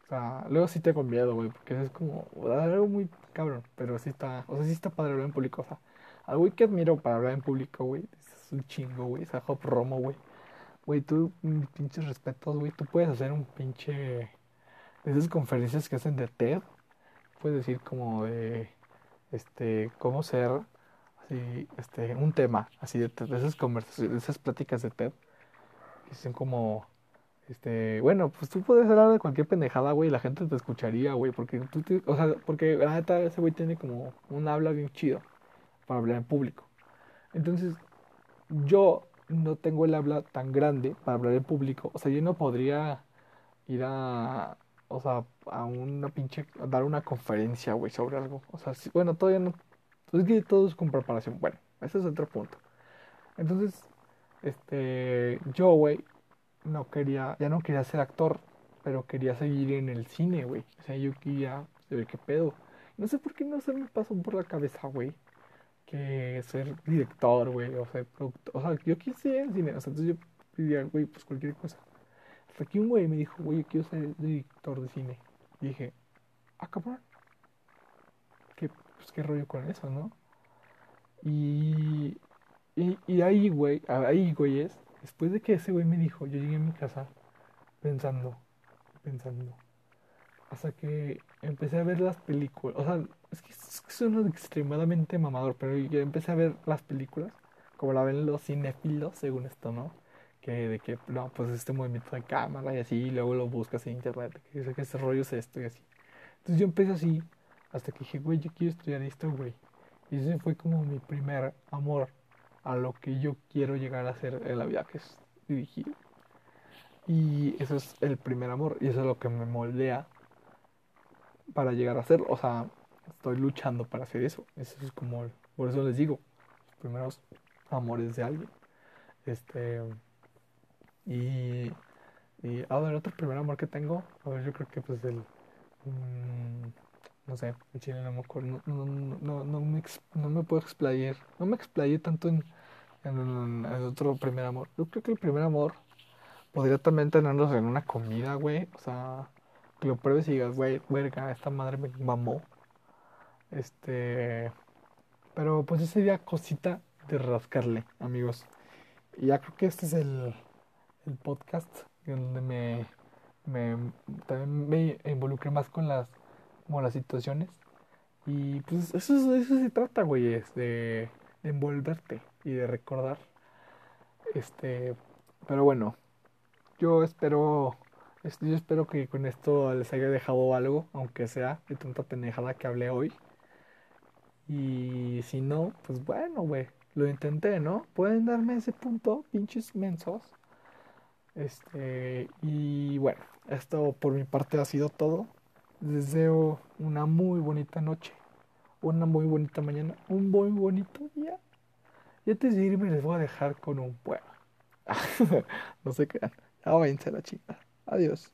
O sea, luego sí tengo miedo, güey, porque es como algo muy cabrón, pero sí está, o sea, sí está padre hablar en público, o sea, algo que admiro para hablar en público, güey, es un chingo, güey, es a Hop Romo, güey. Güey, tú, pinches respetos, güey. Tú puedes hacer un pinche. De esas conferencias que hacen de TED. Puedes decir como de. Este. Cómo ser. Así. Este. Un tema. Así de, de esas conversaciones. De esas pláticas de TED. Que son como. Este. Bueno, pues tú puedes hablar de cualquier pendejada, güey. Y la gente te escucharía, güey. Porque tú. o sea, porque la neta, ese güey tiene como. Un habla bien chido. Para hablar en público. Entonces. Yo no tengo el habla tan grande para hablar en público. O sea, yo no podría ir a, o sea, a una pinche, a dar una conferencia, güey, sobre algo. O sea, bueno, todavía no. Es que todo es con preparación. Bueno, ese es otro punto. Entonces, este, yo, güey, no quería, ya no quería ser actor, pero quería seguir en el cine, güey. O sea, yo quería, ver qué pedo. No sé por qué no se me pasó por la cabeza, güey que ser director, güey, o ser productor. O sea, yo quise en cine, o sea, entonces yo pedía, güey, pues cualquier cosa. Hasta que un güey me dijo, güey, yo quiero ser director de cine. Y dije, ah, cabrón. ¿Qué, pues, qué rollo con eso, ¿no? Y, y, y ahí, güey, ahí, güey, es, después de que ese güey me dijo, yo llegué a mi casa pensando, pensando, hasta que empecé a ver las películas. O sea, es que suena extremadamente mamador, pero yo empecé a ver las películas como la ven los cinéfilos, según esto, ¿no? Que de que, no, pues este movimiento de cámara y así, y luego lo buscas en internet, que dice que ese rollo es esto y así. Entonces yo empecé así, hasta que dije, güey, yo quiero estudiar esto, güey. Y ese fue como mi primer amor a lo que yo quiero llegar a hacer en la vida, que es dirigir. Y eso es el primer amor, y eso es lo que me moldea para llegar a hacerlo. O sea, estoy luchando para hacer eso. Eso es como, por eso les digo, los primeros amores de alguien. Este, y, y a ver, otro primer amor que tengo, a ver, yo creo que pues el, mm, no sé, el chile no me acuerdo, no, no, no, me, no me puedo explayar, no me explayé tanto en, en, el otro primer amor. Yo creo que el primer amor podría también tenerlos en una comida, güey, o sea que lo pruebes y digas, güey, verga, esta madre me mamó. Este. Pero pues ese sería cosita de rascarle, amigos. Y ya creo que este es el, el podcast donde me, me también me involucré más con las, como las situaciones. Y pues eso, eso se trata, güey, es de, de envolverte y de recordar. Este, pero bueno, yo espero yo espero que con esto les haya dejado algo, aunque sea de tanta pendejada que hablé hoy. Y si no, pues bueno, güey, lo intenté, ¿no? Pueden darme ese punto, pinches mensos. Este, y bueno, esto por mi parte ha sido todo. Deseo una muy bonita noche, una muy bonita mañana, un muy bonito día. Y antes de irme les voy a dejar con un poema. no se crean, ya váyanse a la chica. Adiós.